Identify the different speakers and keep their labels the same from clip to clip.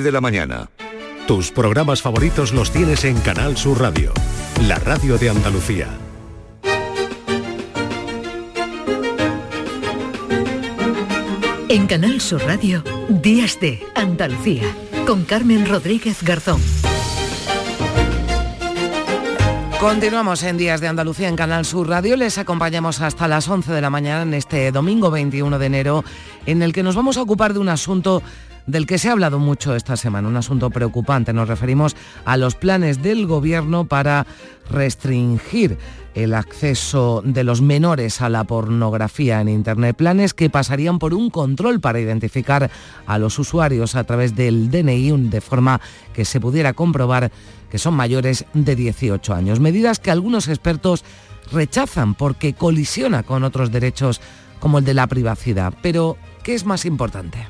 Speaker 1: de la mañana.
Speaker 2: Tus programas favoritos los tienes en Canal Sur Radio, la radio de Andalucía.
Speaker 3: En Canal Sur Radio, Días de Andalucía, con Carmen Rodríguez Garzón.
Speaker 4: Continuamos en Días de Andalucía en Canal Sur Radio. Les acompañamos hasta las 11 de la mañana en este domingo 21 de enero, en el que nos vamos a ocupar de un asunto del que se ha hablado mucho esta semana, un asunto preocupante. Nos referimos a los planes del Gobierno para restringir el acceso de los menores a la pornografía en Internet, planes que pasarían por un control para identificar a los usuarios a través del DNI de forma que se pudiera comprobar que son mayores de 18 años. Medidas que algunos expertos rechazan porque colisiona con otros derechos como el de la privacidad. Pero, ¿qué es más importante?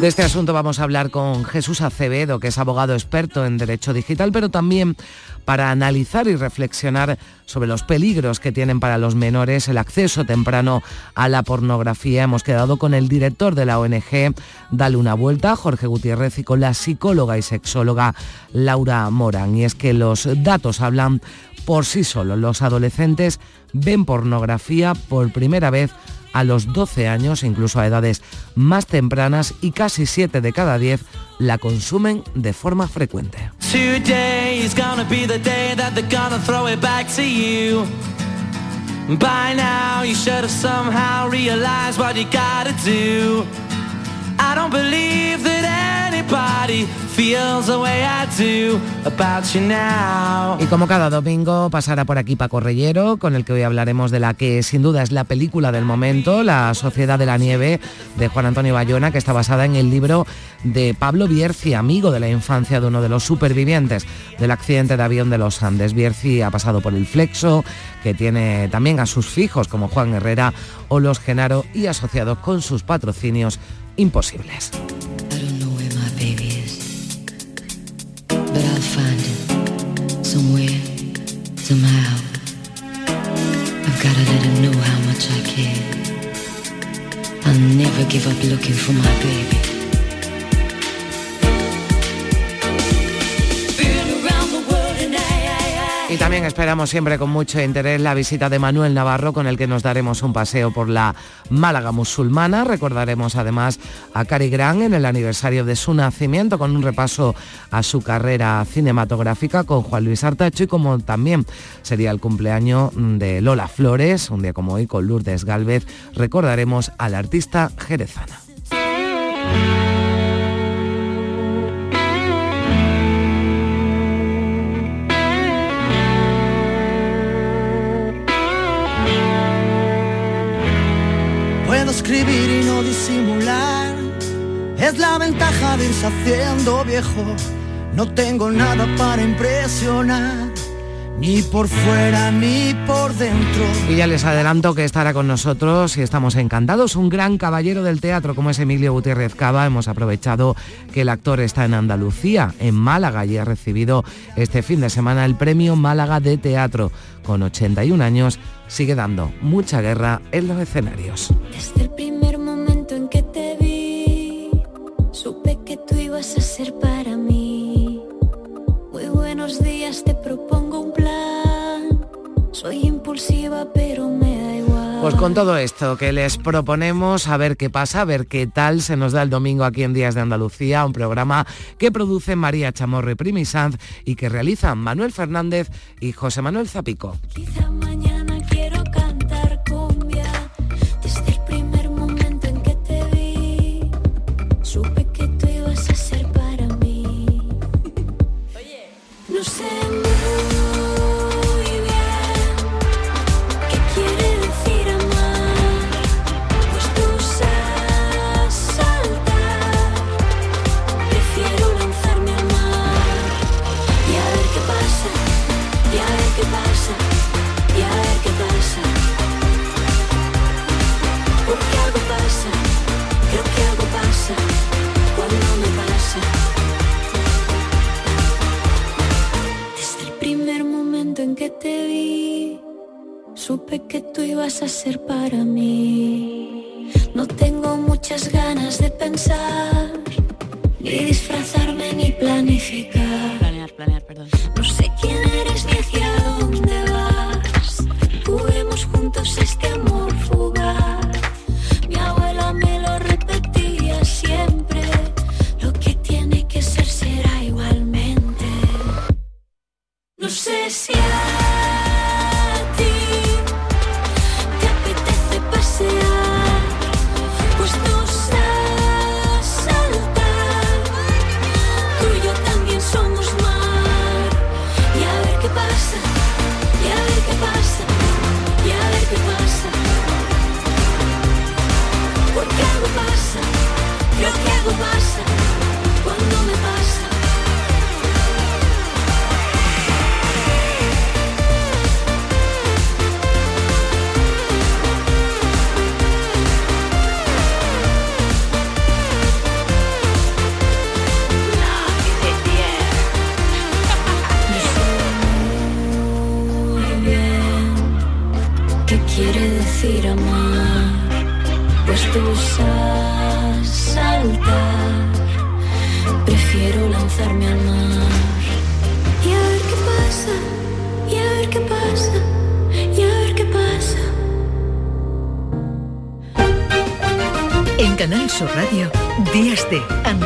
Speaker 4: De este asunto vamos a hablar con Jesús Acevedo, que es abogado experto en derecho digital, pero también para analizar y reflexionar sobre los peligros que tienen para los menores el acceso temprano a la pornografía. Hemos quedado con el director de la ONG Dale una vuelta, Jorge Gutiérrez, y con la psicóloga y sexóloga Laura Morán. Y es que los datos hablan por sí solos. Los adolescentes ven pornografía por primera vez a los 12 años, incluso a edades más tempranas, y casi 7 de cada 10 la consumen de forma frecuente. I don't believe y como cada domingo pasará por aquí Paco Reyero, con el que hoy hablaremos de la que sin duda es la película del momento, La Sociedad de la Nieve, de Juan Antonio Bayona, que está basada en el libro de Pablo Bierzi, amigo de la infancia de uno de los supervivientes del accidente de avión de los Andes. Bierzi ha pasado por el Flexo, que tiene también a sus fijos como Juan Herrera o los Genaro y asociados con sus patrocinios imposibles. But I'll find it somewhere, somehow. I've gotta let him know how much I care. I'll never give up looking for my baby. Y también esperamos siempre con mucho interés la visita de Manuel Navarro, con el que nos daremos un paseo por la Málaga musulmana. Recordaremos además a Cari Gran en el aniversario de su nacimiento, con un repaso a su carrera cinematográfica con Juan Luis Artacho y como también sería el cumpleaños de Lola Flores, un día como hoy con Lourdes Galvez, recordaremos al artista jerezana.
Speaker 5: No disimular. Es la ventaja de irse haciendo viejo. No tengo nada para impresionar. Ni por fuera ni por dentro.
Speaker 4: Y ya les adelanto que estará con nosotros y estamos encantados. Un gran caballero del teatro como es Emilio Gutiérrez Cava. Hemos aprovechado que el actor está en Andalucía, en Málaga, y ha recibido este fin de semana el premio Málaga de Teatro. Con 81 años sigue dando mucha guerra en los escenarios.
Speaker 6: Desde el te propongo un plan. Soy impulsiva, pero me da igual.
Speaker 4: Pues con todo esto que les proponemos, a ver qué pasa, a ver qué tal se nos da el domingo aquí en Días de Andalucía, un programa que produce María Chamorro y Primi Sanz y que realizan Manuel Fernández y José Manuel Zapico.
Speaker 6: Ser para mí. No tengo muchas ganas de pensar, ni disfrazarme ni planificar.
Speaker 1: Planear, planear, perdón.
Speaker 6: No sé quién eres ni hacia dónde vas. Juguemos juntos este amor fugaz. Mi abuela me lo repetía siempre. Lo que tiene que ser será igualmente. No sé si a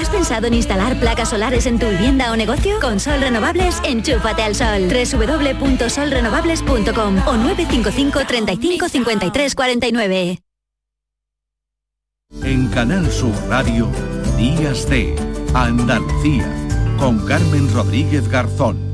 Speaker 7: ¿Has pensado en instalar placas solares en tu vivienda o negocio? Con Sol Renovables, enchúfate al sol. www.solrenovables.com o 955 35 53 49.
Speaker 8: En Canal Sur Radio, Días de Andalucía, con Carmen Rodríguez Garzón.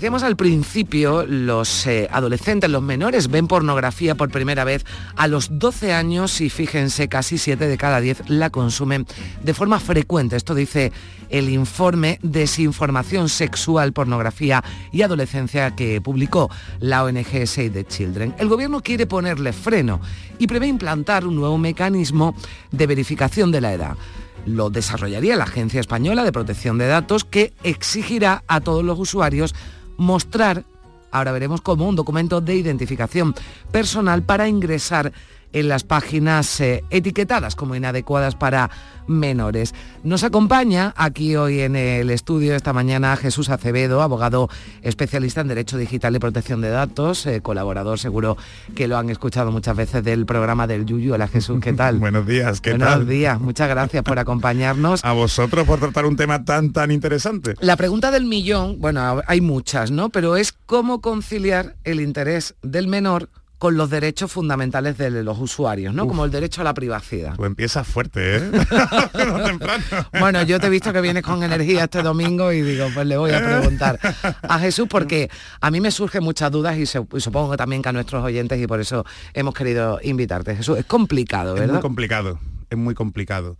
Speaker 4: Decíamos al principio, los eh, adolescentes, los menores ven pornografía por primera vez a los 12 años y fíjense, casi 7 de cada 10 la consumen de forma frecuente. Esto dice el informe Desinformación Sexual, Pornografía y Adolescencia que publicó la ONG Save the Children. El gobierno quiere ponerle freno y prevé implantar un nuevo mecanismo de verificación de la edad lo desarrollaría la Agencia Española de Protección de Datos que exigirá a todos los usuarios mostrar, ahora veremos cómo, un documento de identificación personal para ingresar en las páginas eh, etiquetadas como inadecuadas para menores. Nos acompaña aquí hoy en el estudio esta mañana Jesús Acevedo, abogado especialista en Derecho Digital y Protección de Datos, eh, colaborador seguro que lo han escuchado muchas veces del programa del Yuyu. Hola Jesús, ¿qué tal?
Speaker 9: Buenos días, ¿qué
Speaker 4: Buenos
Speaker 9: tal?
Speaker 4: días, muchas gracias por acompañarnos.
Speaker 9: A vosotros por tratar un tema tan tan interesante.
Speaker 4: La pregunta del millón, bueno, hay muchas, ¿no? Pero es cómo conciliar el interés del menor con los derechos fundamentales de los usuarios, ¿no?
Speaker 9: Uf.
Speaker 4: Como el derecho a la privacidad.
Speaker 9: Tú empiezas fuerte, ¿eh?
Speaker 4: Bueno, yo te he visto que vienes con energía este domingo y digo, pues le voy a preguntar a Jesús porque a mí me surgen muchas dudas y, supongo que también que a nuestros oyentes y por eso hemos querido invitarte. Jesús, es complicado,
Speaker 9: Es
Speaker 4: ¿verdad?
Speaker 9: muy complicado, es muy complicado.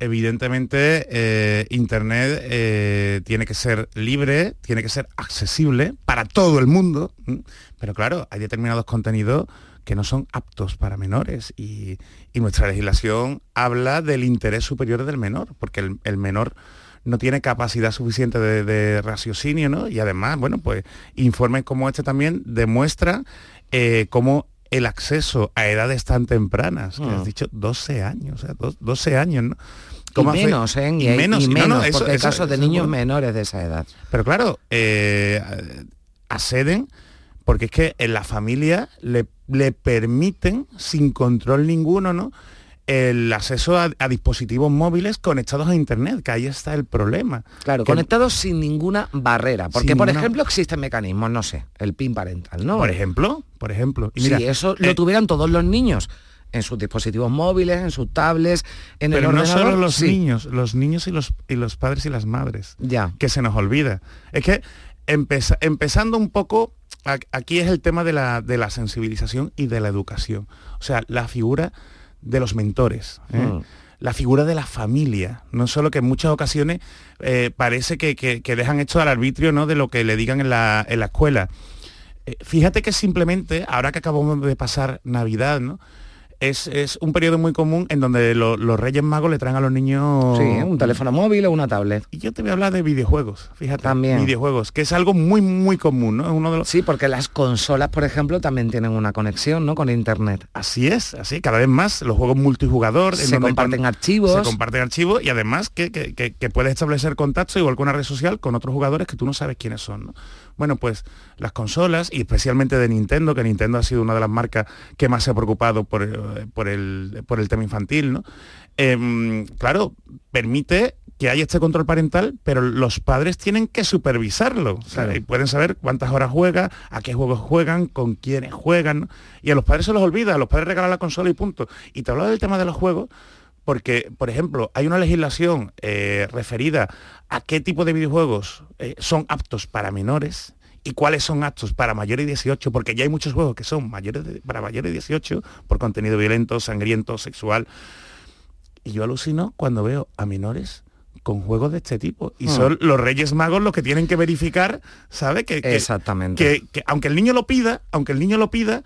Speaker 9: Evidentemente, eh, Internet eh, tiene que ser libre, tiene que ser accesible para todo el mundo, pero claro, hay determinados contenidos que no son aptos para menores y, y nuestra legislación habla del interés superior del menor, porque el, el menor no tiene capacidad suficiente de, de raciocinio, ¿no? Y además, bueno, pues informes como este también demuestra eh, cómo el acceso a edades tan tempranas, que
Speaker 4: Mm.
Speaker 9: has dicho 12 años, o sea, dos- 12 años, ¿no?
Speaker 4: Y
Speaker 9: ¿Cómo hace-
Speaker 4: menos, ¿eh? Y,
Speaker 9: y menos,
Speaker 4: y
Speaker 9: y no,
Speaker 4: menos,
Speaker 9: no, eso-
Speaker 4: porque
Speaker 9: eso-
Speaker 4: casos de
Speaker 9: eso-
Speaker 4: niños menores de esa edad.
Speaker 9: Pero claro, eh, acceden porque es que en la familia le, le permiten sin control ninguno, ¿no? El acceso a, a dispositivos móviles conectados a internet, que ahí está el problema.
Speaker 4: Claro,
Speaker 9: Que-
Speaker 4: conectados sin ninguna barrera. Porque, por
Speaker 9: ninguna-
Speaker 4: ejemplo, existen mecanismos, no sé, el PIN parental, ¿no?
Speaker 9: Por ejemplo, por ejemplo. Y
Speaker 4: si
Speaker 9: mira,
Speaker 4: eso lo
Speaker 9: eh,
Speaker 4: tuvieran todos los niños en sus dispositivos móviles, en sus tablets, en
Speaker 9: Pero
Speaker 4: el
Speaker 9: no
Speaker 4: ordenador.
Speaker 9: solo los
Speaker 4: sí.
Speaker 9: niños, los niños y los, y los padres y las madres.
Speaker 4: Ya.
Speaker 9: Que se nos olvida. Es que empeza- empezando un poco, aquí es el tema de la, de la sensibilización y de la educación. O sea, la figura de los mentores. ¿eh?
Speaker 4: Mm.
Speaker 9: La figura de la familia, no solo que en muchas ocasiones eh, parece que, que- que dejan esto al arbitrio ¿no? de lo que le digan en la, en la escuela. Eh, fíjate que simplemente, ahora que acabamos de pasar Navidad, ¿no? Es, es un periodo muy común en donde lo- los Reyes Magos le traen a los niños...
Speaker 4: Sí, un teléfono móvil o una tablet.
Speaker 9: Y yo te voy a hablar de videojuegos, fíjate.
Speaker 4: También.
Speaker 9: Videojuegos, que es algo muy, muy común, ¿no? Es uno de los...
Speaker 4: Sí, porque las consolas, por ejemplo, también tienen una conexión ¿no? con Internet.
Speaker 9: Así es, así, cada vez más los juegos multijugador. en
Speaker 4: Se
Speaker 9: donde
Speaker 4: comparten
Speaker 9: con-
Speaker 4: archivos.
Speaker 9: Se comparten archivos y además que, que- que- que puedes establecer contacto igual que una red social con otros jugadores que tú no sabes quiénes son. ¿no? Bueno, pues las consolas y especialmente de Nintendo, que Nintendo ha sido una de las marcas que más se ha preocupado por, eh, por, el, por el tema infantil, ¿no? Em, claro, permite que haya este control parental, pero los padres tienen que supervisarlo. O sea,
Speaker 4: Claro.
Speaker 9: y pueden saber cuántas horas juega, a qué juegos juegan, con quiénes juegan. ¿no? Y a los padres se los olvida, a los padres regalan la consola y punto. Y te hablaba del tema de los juegos, porque, por ejemplo, hay una legislación eh, referida a qué tipo de videojuegos eh, son aptos para menores y cuáles son aptos para mayores de 18, porque ya hay muchos juegos que son mayores de- para mayores de 18 por contenido violento, sangriento, sexual. Y yo alucino cuando veo a menores con juegos de este tipo. Y
Speaker 4: Hmm.
Speaker 9: son los Reyes Magos los que tienen que verificar, ¿sabe? Que, que-
Speaker 4: Exactamente.
Speaker 9: que- que aunque el niño lo pida, aunque el niño lo pida,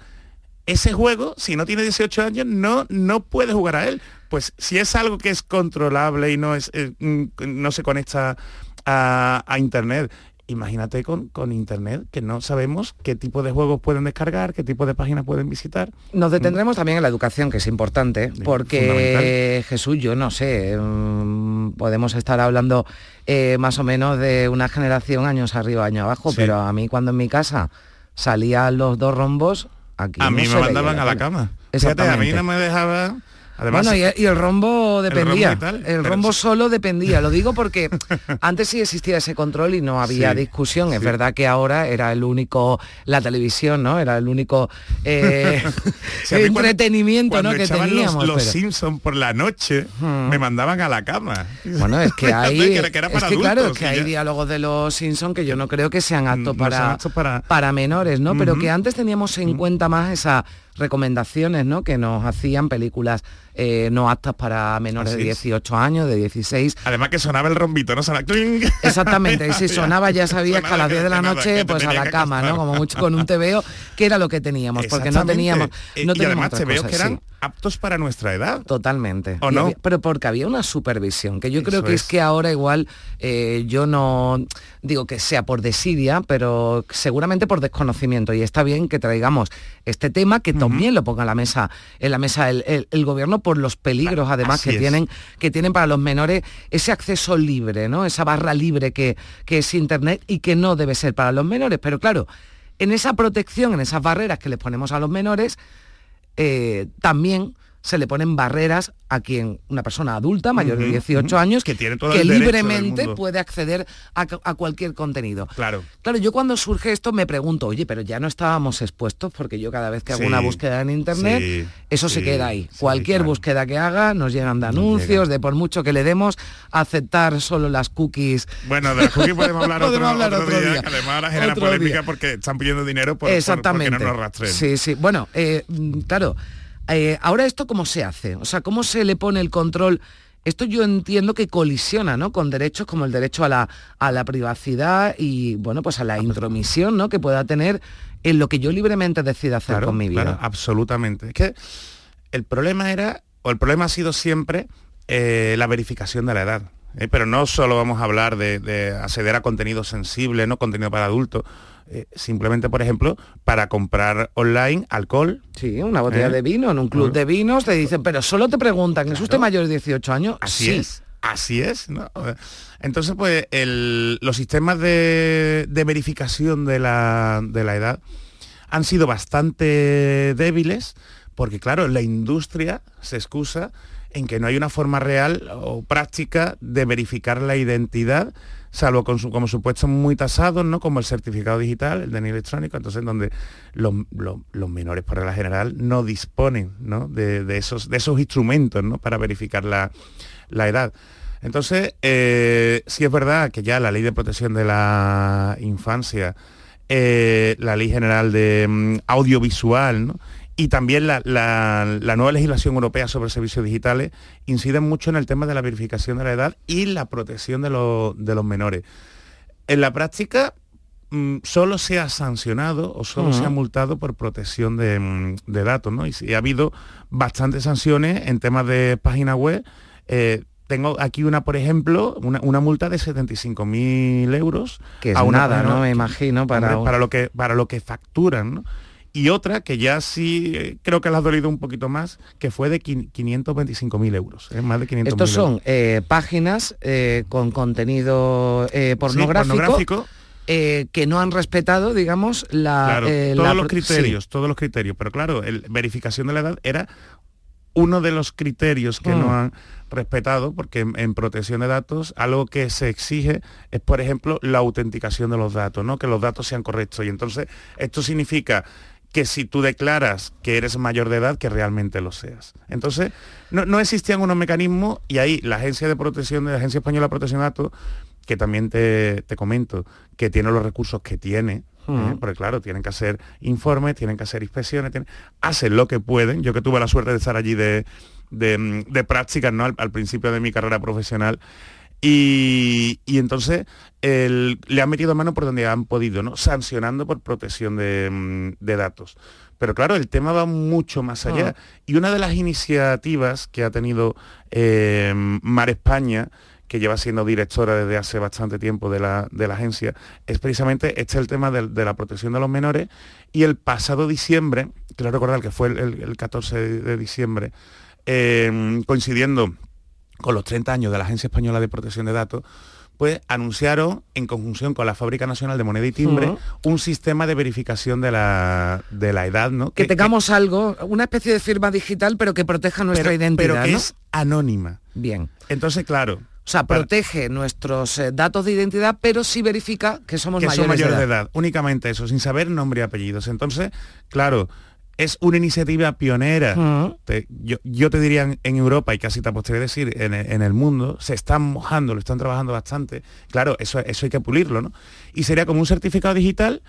Speaker 9: ese juego, si no tiene 18 años, no, no puede jugar a él. Pues si es algo que es controlable y no, es, eh, mm, no se conecta a, a internet, imagínate con, con internet, que no sabemos qué tipo de juegos pueden descargar, qué tipo de páginas pueden visitar.
Speaker 4: Nos detendremos también en la educación, que es importante, porque. Jesús, yo no sé, mm, podemos estar hablando eh, más o menos de una generación años arriba, años abajo,
Speaker 9: Sí.
Speaker 4: pero a mí cuando en mi casa salían los dos rombos, aquí
Speaker 9: A
Speaker 4: no
Speaker 9: mí me mandaban a la cama. Fíjate, a mí no me dejaba... Además,
Speaker 4: bueno, y, y el rombo dependía.
Speaker 9: rombo
Speaker 4: el rombo solo dependía. Lo digo porque antes sí existía ese control y no había
Speaker 9: Sí,
Speaker 4: discusión. Es verdad que ahora era el único, la televisión, ¿no? Era el único eh,
Speaker 9: cuando-
Speaker 4: entretenimiento
Speaker 9: cuando
Speaker 4: ¿no? que teníamos.
Speaker 9: Los, los
Speaker 4: pero-
Speaker 9: Simpson por la noche me mandaban a la cama.
Speaker 4: Bueno, es que hay,
Speaker 9: que era- que era
Speaker 4: es claro, es que hay
Speaker 9: ya.
Speaker 4: diálogos de los Simpson que yo no creo que sean aptos
Speaker 9: No
Speaker 4: para,
Speaker 9: para-
Speaker 4: para menores, ¿no? Pero que antes teníamos en cuenta más esas recomendaciones, ¿no? Que nos hacían películas eh, no aptas para menores
Speaker 9: Así
Speaker 4: de
Speaker 9: es.
Speaker 4: 18 años, de 16.
Speaker 9: Además que sonaba el rombito, ¿no? Sonaba cling.
Speaker 4: Exactamente, y si sonaba ya sabías que a las 10 de la noche pues a la cama, ¿no? Como mucho con un TVO, que era lo que teníamos, porque no teníamos
Speaker 9: Eh,
Speaker 4: no
Speaker 9: y
Speaker 4: teníamos
Speaker 9: además que eran
Speaker 4: sí.
Speaker 9: aptos para nuestra edad.
Speaker 4: Totalmente.
Speaker 9: ¿O no?
Speaker 4: había- pero porque había una supervisión, que yo creo que es.
Speaker 9: es.
Speaker 4: que ahora igual eh, yo no digo que sea por desidia, pero seguramente por desconocimiento. Y está bien que traigamos este tema, que también lo ponga en la mesa, en la mesa el, el- el gobierno por los peligros además
Speaker 9: Así
Speaker 4: que
Speaker 9: es.
Speaker 4: tienen, que tienen para los menores ese acceso libre, ¿no? Esa barra libre que, que es internet y que no debe ser para los menores. Pero claro, en esa protección, en esas barreras que les ponemos a los menores, eh, también se le ponen barreras a quien una persona adulta mayor de
Speaker 9: Ujú,
Speaker 4: 18
Speaker 9: ujú.
Speaker 4: años
Speaker 9: Que tiene todo
Speaker 4: que libremente puede acceder a, a cualquier contenido.
Speaker 9: Claro.
Speaker 4: Claro, yo cuando surge esto me pregunto, oye, pero ya no estábamos expuestos porque yo cada vez que hago
Speaker 9: Sí,
Speaker 4: una búsqueda en internet,
Speaker 9: sí,
Speaker 4: eso se queda ahí. Cualquier
Speaker 9: claro.
Speaker 4: búsqueda que haga nos llegan de anuncios, de por mucho que le demos, aceptar solo las cookies.
Speaker 9: Bueno, de las cookies podemos hablar,
Speaker 4: Podemos
Speaker 9: otro,
Speaker 4: hablar
Speaker 9: otro
Speaker 4: otro
Speaker 9: día,
Speaker 4: día.
Speaker 9: que además ahora genera polémica
Speaker 4: día.
Speaker 9: porque están pidiendo dinero por, por-
Speaker 4: Exactamente.
Speaker 9: porque no nos rastreen.
Speaker 4: Sí, sí. Bueno, eh, mm, claro. Eh, ahora esto cómo se hace, o sea, cómo se le pone el control. Esto yo entiendo que colisiona, ¿no? Con derechos como el derecho a la, a la privacidad y, bueno, pues a la intromisión, ¿no? Que pueda tener en lo que yo libremente decida hacer
Speaker 9: Claro,
Speaker 4: con mi vida.
Speaker 9: claro, absolutamente. Es que el problema era, o el problema ha sido siempre eh, la verificación de la edad. ¿eh? Pero no solo vamos a hablar de, de acceder a contenido sensible, no contenido para adultos. Eh, simplemente, por ejemplo, para comprar online alcohol.
Speaker 4: Sí, una botella
Speaker 9: ¿Eh?
Speaker 4: de vino en un club
Speaker 9: Claro.
Speaker 4: de vinos te dicen, pero solo te preguntan, ¿es
Speaker 9: Claro.
Speaker 4: usted mayor de 18 años?
Speaker 9: Así
Speaker 4: sí.
Speaker 9: es. Así es. ¿no? Entonces, pues el- los sistemas de, de verificación de la, de la edad han sido bastante débiles porque, claro, la industria se excusa en que no hay una forma real o práctica de verificar la identidad salvo con como supuestos muy tasados, ¿no? Como el certificado digital, el DNI electrónico, entonces donde los, menores por regla general no disponen De, esos, de esos instrumentos ¿no? para verificar la, edad. Entonces, eh, sí es verdad que ya la ley de protección de la infancia, eh, la ley general de mm, audiovisual, ¿no? Y también la, nueva legislación europea sobre servicios digitales inciden mucho en el tema de la verificación de la edad y la protección de, los menores. En la práctica, mm, solo se ha sancionado o solo se ha multado por protección de, mm, datos, ¿no? Y, ha habido bastantes sanciones en temas de página web. Eh, tengo aquí una, por ejemplo, una, multa de 75.000 euros.
Speaker 4: Que es nada, ¿no? Me imagino, para...
Speaker 9: para, lo que, para lo que facturan, ¿no? Y otra que ya sí eh, creo que la ha dolido un poquito más, que fue de 525.000 euros, ¿eh? más de 500
Speaker 4: Estos son eh, páginas con contenido pornográfico. que no han respetado, digamos, la,
Speaker 9: todos los criterios, todos los criterios. Pero claro, el, verificación de la edad era uno de los criterios que no mm. han respetado, porque en, protección de datos algo que se exige es, por ejemplo, la autenticación de los datos, ¿no? que los datos sean correctos. Y entonces esto significa que si tú declaras que eres mayor de edad, que realmente lo seas. Entonces, no, existían unos mecanismos y ahí la Agencia de Protección, de la Agencia Española de Protección de Datos, que también te, comento, que tiene los recursos que tiene, ¿eh? porque claro, tienen que hacer informes, tienen que hacer inspecciones, hacen lo que pueden. Yo que tuve la suerte de estar allí de, de, prácticas ¿no? al, principio de mi carrera profesional, y, entonces le han metido mano por donde han podido, ¿no? sancionando por protección de, mm, datos. Pero claro, el tema va mucho más allá. Ah. Y una de las iniciativas que ha tenido eh, Mar España, que lleva siendo directora desde hace bastante tiempo de la, agencia, es precisamente este el tema de, la protección de los menores. Y el pasado diciembre, quiero recordar que fue el, 14 de, diciembre, eh, coincidiendo con los 30 años de la Agencia Española de Protección de Datos, pues anunciaron en conjunción con la Fábrica Nacional de Moneda y Timbre un sistema de verificación de la, de la edad, ¿no?
Speaker 4: Que, tengamos algo, una especie de firma digital, pero que proteja nuestra identidad.
Speaker 9: Pero que es anónima.
Speaker 4: Bien.
Speaker 9: Entonces, claro.
Speaker 4: O sea, protege nuestros eh, datos de identidad, pero sí verifica que somos mayores, de, edad. de edad.
Speaker 9: Únicamente eso, sin saber nombre y apellidos. Entonces, claro, es una iniciativa pionera. yo, te diría en, Europa, y casi te apostaría decir en, el mundo, se están mojando, lo están trabajando bastante. Claro, eso, eso hay que pulirlo, ¿no? Y sería como un certificado digital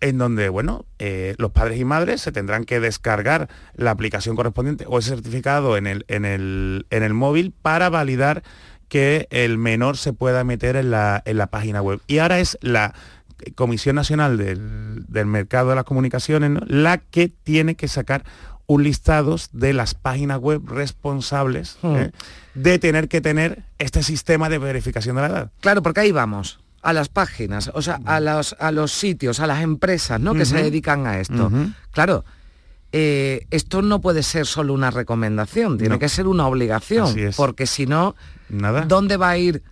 Speaker 9: en donde, bueno, eh, los padres y madres se tendrán que descargar la aplicación correspondiente o ese certificado en el, en el, en el móvil para validar que el menor se pueda meter en la, en la página web. Y ahora es la Comisión Nacional del, Mercado de las Comunicaciones, la que tiene que sacar un listado de las páginas web responsables hmm. ¿eh? de tener que tener este sistema de verificación de la edad.
Speaker 4: Claro, porque ahí vamos a las páginas, o sea, a los, a los sitios, a las empresas ¿no? que se dedican a esto. Claro, eh, esto no puede ser solo una recomendación, tiene que ser una obligación, porque si no, ¿dónde va a ir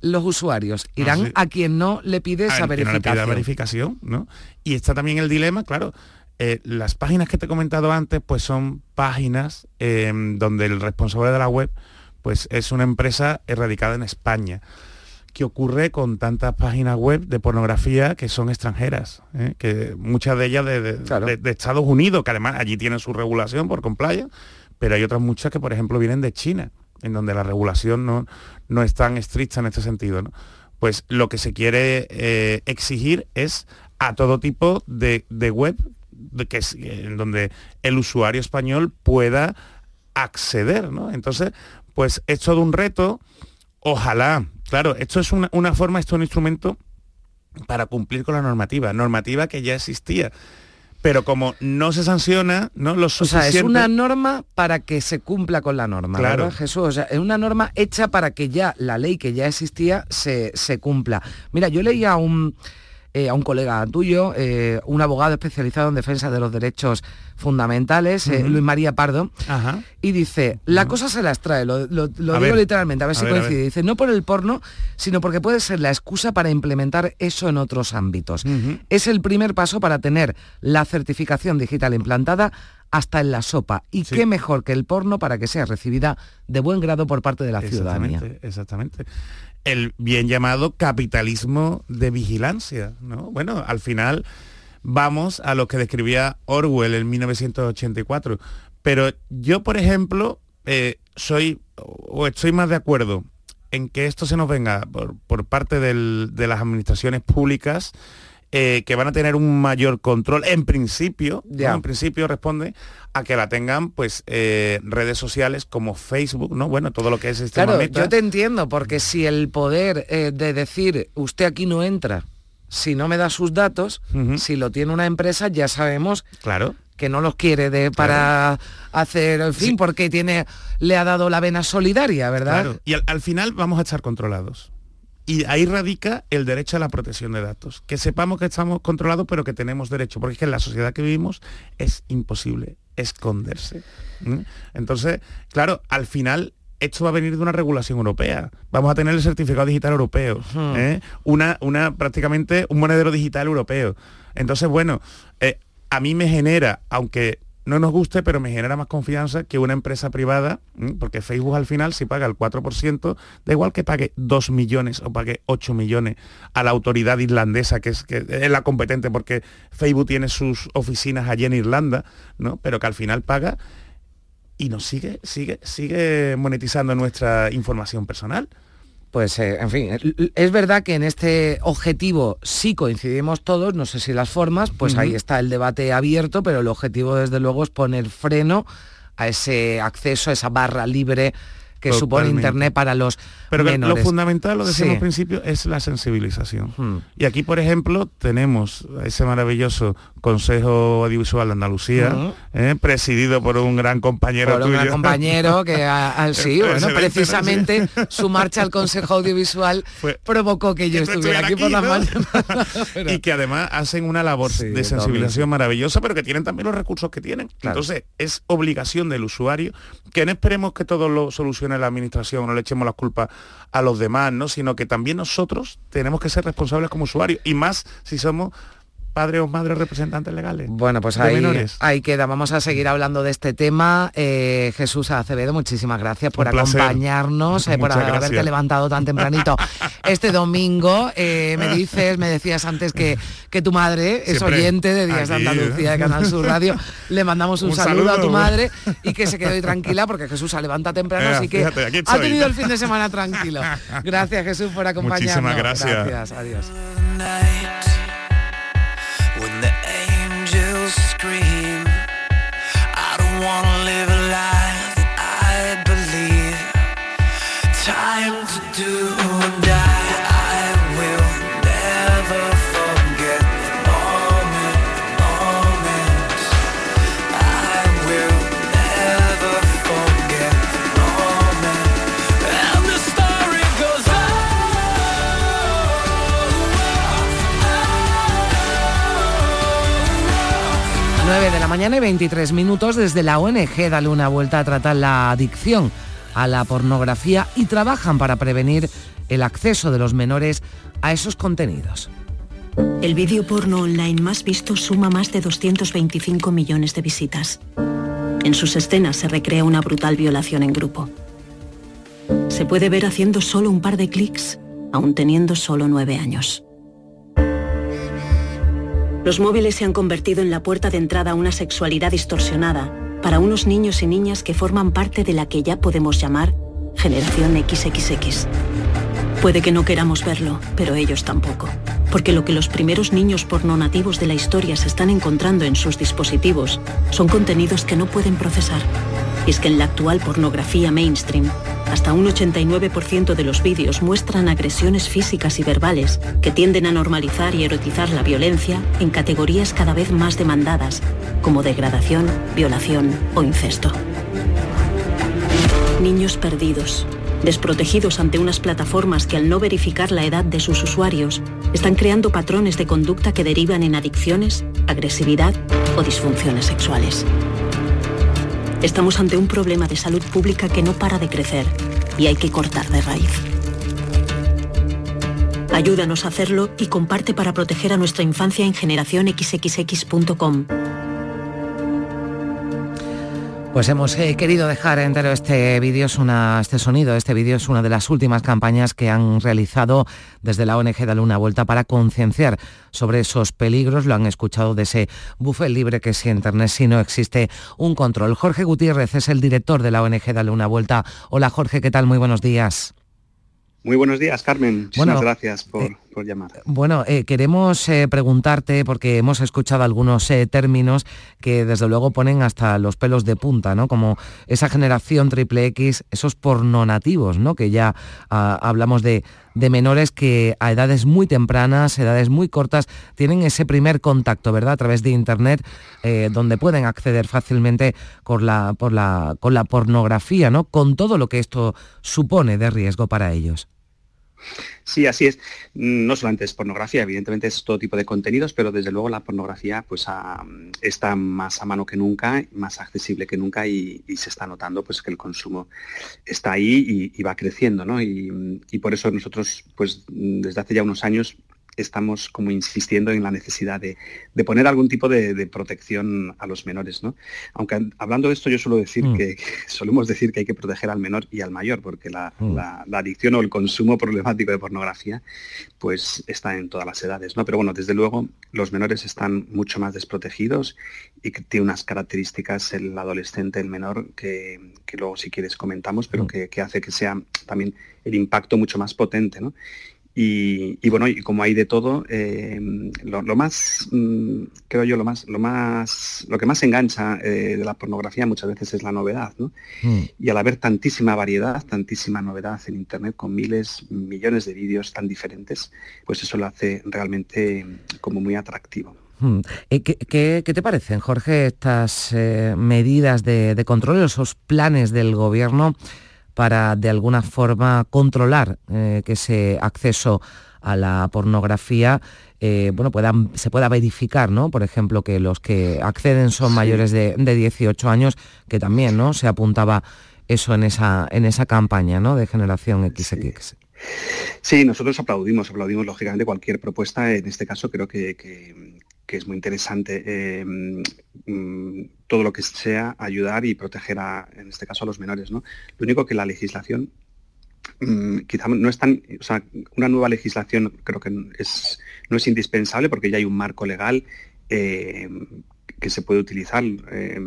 Speaker 4: los usuarios irán a quien no le pide esa verificación.
Speaker 9: verificación, ¿no? Y está también el dilema, claro, eh, las páginas que te he comentado antes, pues son páginas em, donde el responsable de la web, pues es una empresa erradicada en España. ¿Qué ocurre con tantas páginas web de pornografía que son extranjeras? ¿eh? Que muchas de ellas de, Estados Unidos, que además allí tienen su regulación por compliance, pero hay otras muchas que, por ejemplo, vienen de China en donde la regulación no, no es tan estricta en este sentido. Pues lo que se quiere eh, exigir es a todo tipo de, web que en donde el usuario español pueda acceder. ¿no? Entonces, pues es todo un reto. Ojalá, claro, esto es una, una forma, esto es un instrumento para cumplir con la normativa, normativa que ya existía pero como no se sanciona, ¿no? Lo suficiente...
Speaker 4: O sea, es una norma para que se cumpla con la norma, claro. ¿verdad, Jesús? O sea, es una norma hecha para que ya la ley que ya existía se, se cumpla. Mira, yo leía un eh, a un colega tuyo, eh, un abogado especializado en defensa de los derechos fundamentales, eh, Luis María Pardo, y dice, la cosa se las trae, lo, digo literalmente, a ver si coincide, dice, no por el porno, sino porque puede ser la excusa para implementar eso en otros ámbitos. Es el primer paso para tener la certificación digital implantada hasta en la sopa. Y qué mejor que el porno para que sea recibida de buen grado por parte de la ciudadanía.
Speaker 9: Exactamente, exactamente. El bien llamado capitalismo de vigilancia, ¿no? Bueno, al final vamos a lo que describía Orwell en 1984. Pero yo, por ejemplo, eh, soy o estoy más de acuerdo en que esto se nos venga por, parte de las administraciones públicas eh, que van a tener un mayor control, en principio, en principio responde a que la tengan pues eh, redes sociales como Facebook, ¿no? Bueno, todo lo que es
Speaker 4: este Claro, yo te entiendo, porque si el poder de decir usted aquí no entra, si no me da sus datos, si lo tiene una empresa, ya sabemos
Speaker 9: claro
Speaker 4: que no los quiere de, para hacer, en fin, porque tiene, le ha dado la vena solidaria, ¿verdad? Claro.
Speaker 9: Y al, final vamos a estar controlados. Y ahí radica el derecho a la protección de datos. Que sepamos que estamos controlados, pero que tenemos derecho. Porque es que en la sociedad que vivimos es imposible esconderse. Entonces, claro, al final esto va a venir de una regulación europea. Vamos a tener el certificado digital europeo, ¿eh? una, una, prácticamente un monedero digital europeo. Entonces, bueno, eh, a mí me genera, aunque no nos guste, pero me genera más confianza que una empresa privada, porque Facebook al final si paga el 4%, da igual que pague 2 millones o pague 8 millones a la autoridad irlandesa, que es, que es la competente porque Facebook tiene sus oficinas allí en Irlanda, ¿no? pero que al final paga y nos sigue, sigue, sigue monetizando nuestra información personal.
Speaker 4: Pues, eh, en fin, es verdad que en este objetivo sí coincidimos todos, no sé si las formas, pues ahí está el debate abierto, pero el objetivo desde luego es poner freno a ese acceso, a esa barra libre que supone Internet para los
Speaker 9: Pero lo fundamental, lo decimos al principio, es la sensibilización. Hmm. Y aquí, por ejemplo, tenemos ese maravilloso Consejo Audiovisual de Andalucía, hmm. eh, presidido por un gran compañero
Speaker 4: por un gran compañero que, sí, bueno, precisamente su marcha al Consejo Audiovisual provocó que yo estuviera aquí, por las mañanas.
Speaker 9: Y que además hacen una labor de sensibilización maravillosa, pero que tienen también los recursos que tienen. Entonces, es obligación del usuario que no esperemos que todo lo solucione la administración, no le echemos las culpas a los demás, ¿no? Sino que también nosotros tenemos que ser responsables como usuarios y más si somos padres o madres representantes legales.
Speaker 4: Bueno, pues ahí, ahí queda. Vamos a seguir hablando de este tema. Eh, Jesús Acevedo, muchísimas gracias por acompañarnos, eh, por haberte levantado tan tempranito este domingo. Eh, me dices, me decías antes que, que tu madre es oyente de Días de Andalucía de Canal Sur Radio. Le mandamos un, saludo, a tu madre y que se quede hoy tranquila porque Jesús se levanta temprano, así que ha tenido el fin de semana tranquilo. Gracias Jesús por acompañarnos.
Speaker 9: Muchísimas gracias.
Speaker 4: Gracias, adiós. scream. I
Speaker 10: don't wanna live a life that I believe. Time to do
Speaker 4: mañana y 23 minutos desde la ONG Dale una vuelta a tratar la adicción a la pornografía y trabajan para prevenir el acceso de los menores a esos contenidos.
Speaker 1: El vídeo porno online más visto suma más de 225 millones de visitas. En sus escenas se recrea una brutal violación en grupo. Se puede ver haciendo solo un par de clics, aún teniendo solo nueve años. Los móviles se han convertido en la puerta de entrada a una sexualidad distorsionada para unos niños y niñas que forman parte de la que ya podemos llamar generación XXX. Puede que no queramos verlo, pero ellos tampoco. Porque lo que los primeros niños porno nativos de la historia se están encontrando en sus dispositivos son contenidos que no pueden procesar. Es que en la actual pornografía mainstream, hasta un 89% de los vídeos muestran agresiones físicas y verbales que tienden a normalizar y erotizar la violencia en categorías cada vez más demandadas, como degradación, violación o incesto. Niños perdidos, desprotegidos ante unas plataformas que al no verificar la edad de sus usuarios, están creando patrones de conducta que derivan en adicciones, agresividad o disfunciones sexuales. Estamos ante un problema de salud pública que no para de crecer y hay que cortar de raíz. Ayúdanos a hacerlo y comparte para proteger a nuestra infancia en generacionxxx.com.
Speaker 4: Pues hemos eh, querido dejar entero este vídeo, es una, este sonido, este vídeo es una de las últimas campañas que han realizado desde la ONG Dale una vuelta para concienciar sobre esos peligros. Lo han escuchado de ese buffet libre que si Internet si no existe un control. Jorge Gutiérrez es el director de la ONG Dale una vuelta. Hola Jorge, ¿qué tal? Muy buenos días.
Speaker 11: Muy buenos días, Carmen. Muchas gracias por,
Speaker 4: eh, Bueno, eh, queremos eh, preguntarte, porque hemos escuchado algunos términos que desde luego ponen hasta los pelos de punta, ¿no? Como esa generación triple X, esos pornonativos, ¿no? Que ya ah, hablamos de, de, menores que a edades muy tempranas, edades muy cortas, tienen ese primer contacto, ¿verdad? A través de Internet, donde pueden acceder fácilmente con la, la, con la pornografía, ¿no? Con todo lo que esto supone de riesgo para ellos.
Speaker 11: Sí, así es. No solamente es pornografía, evidentemente es todo tipo de contenidos, pero desde luego la pornografía pues, está más a mano que nunca, más accesible que nunca y, se está notando pues, que el consumo está ahí y, va creciendo. ¿no? Y, y, por eso nosotros pues, desde hace ya unos años estamos como insistiendo en la necesidad de, poner algún tipo de, protección a los menores, ¿no? Aunque hablando de esto yo suelo decir mm. que, solemos decir que hay que proteger al menor y al mayor, porque mm. la, adicción o el consumo problemático de pornografía pues está en todas las edades, ¿no? Pero bueno, desde luego los menores están mucho más desprotegidos y que tiene unas características el adolescente, el menor, que, luego si quieres comentamos, pero mm. que, que hace que sea también el impacto mucho más potente, ¿no? Y, bueno, y como hay de todo, eh, lo, más, mm, creo yo, lo más, lo más, lo que más engancha eh, de la pornografía muchas veces es la novedad, ¿no? Mm. Y al haber tantísima variedad, tantísima novedad en internet con miles, millones de vídeos tan diferentes, pues eso lo hace realmente como muy atractivo.
Speaker 4: Mm. Eh, ¿Qué, te parecen, Jorge, estas medidas de, de control, esos planes del gobierno? Para de alguna forma controlar eh, que ese acceso a la pornografía eh, bueno, puedan, se pueda verificar, ¿no? Por ejemplo, que los que acceden son mayores de, 18 años, que también ¿no? se apuntaba eso en esa, en esa campaña ¿no? de generación XX.
Speaker 11: Sí. nosotros aplaudimos, aplaudimos lógicamente cualquier propuesta. En este caso creo que, que es muy interesante eh, mm, todo lo que sea ayudar y proteger a, en este caso a los menores. ¿no? Lo único que la legislación mm, quizá no es tan, una nueva legislación creo que es, no es indispensable porque ya hay un marco legal eh, que se puede utilizar. Eh,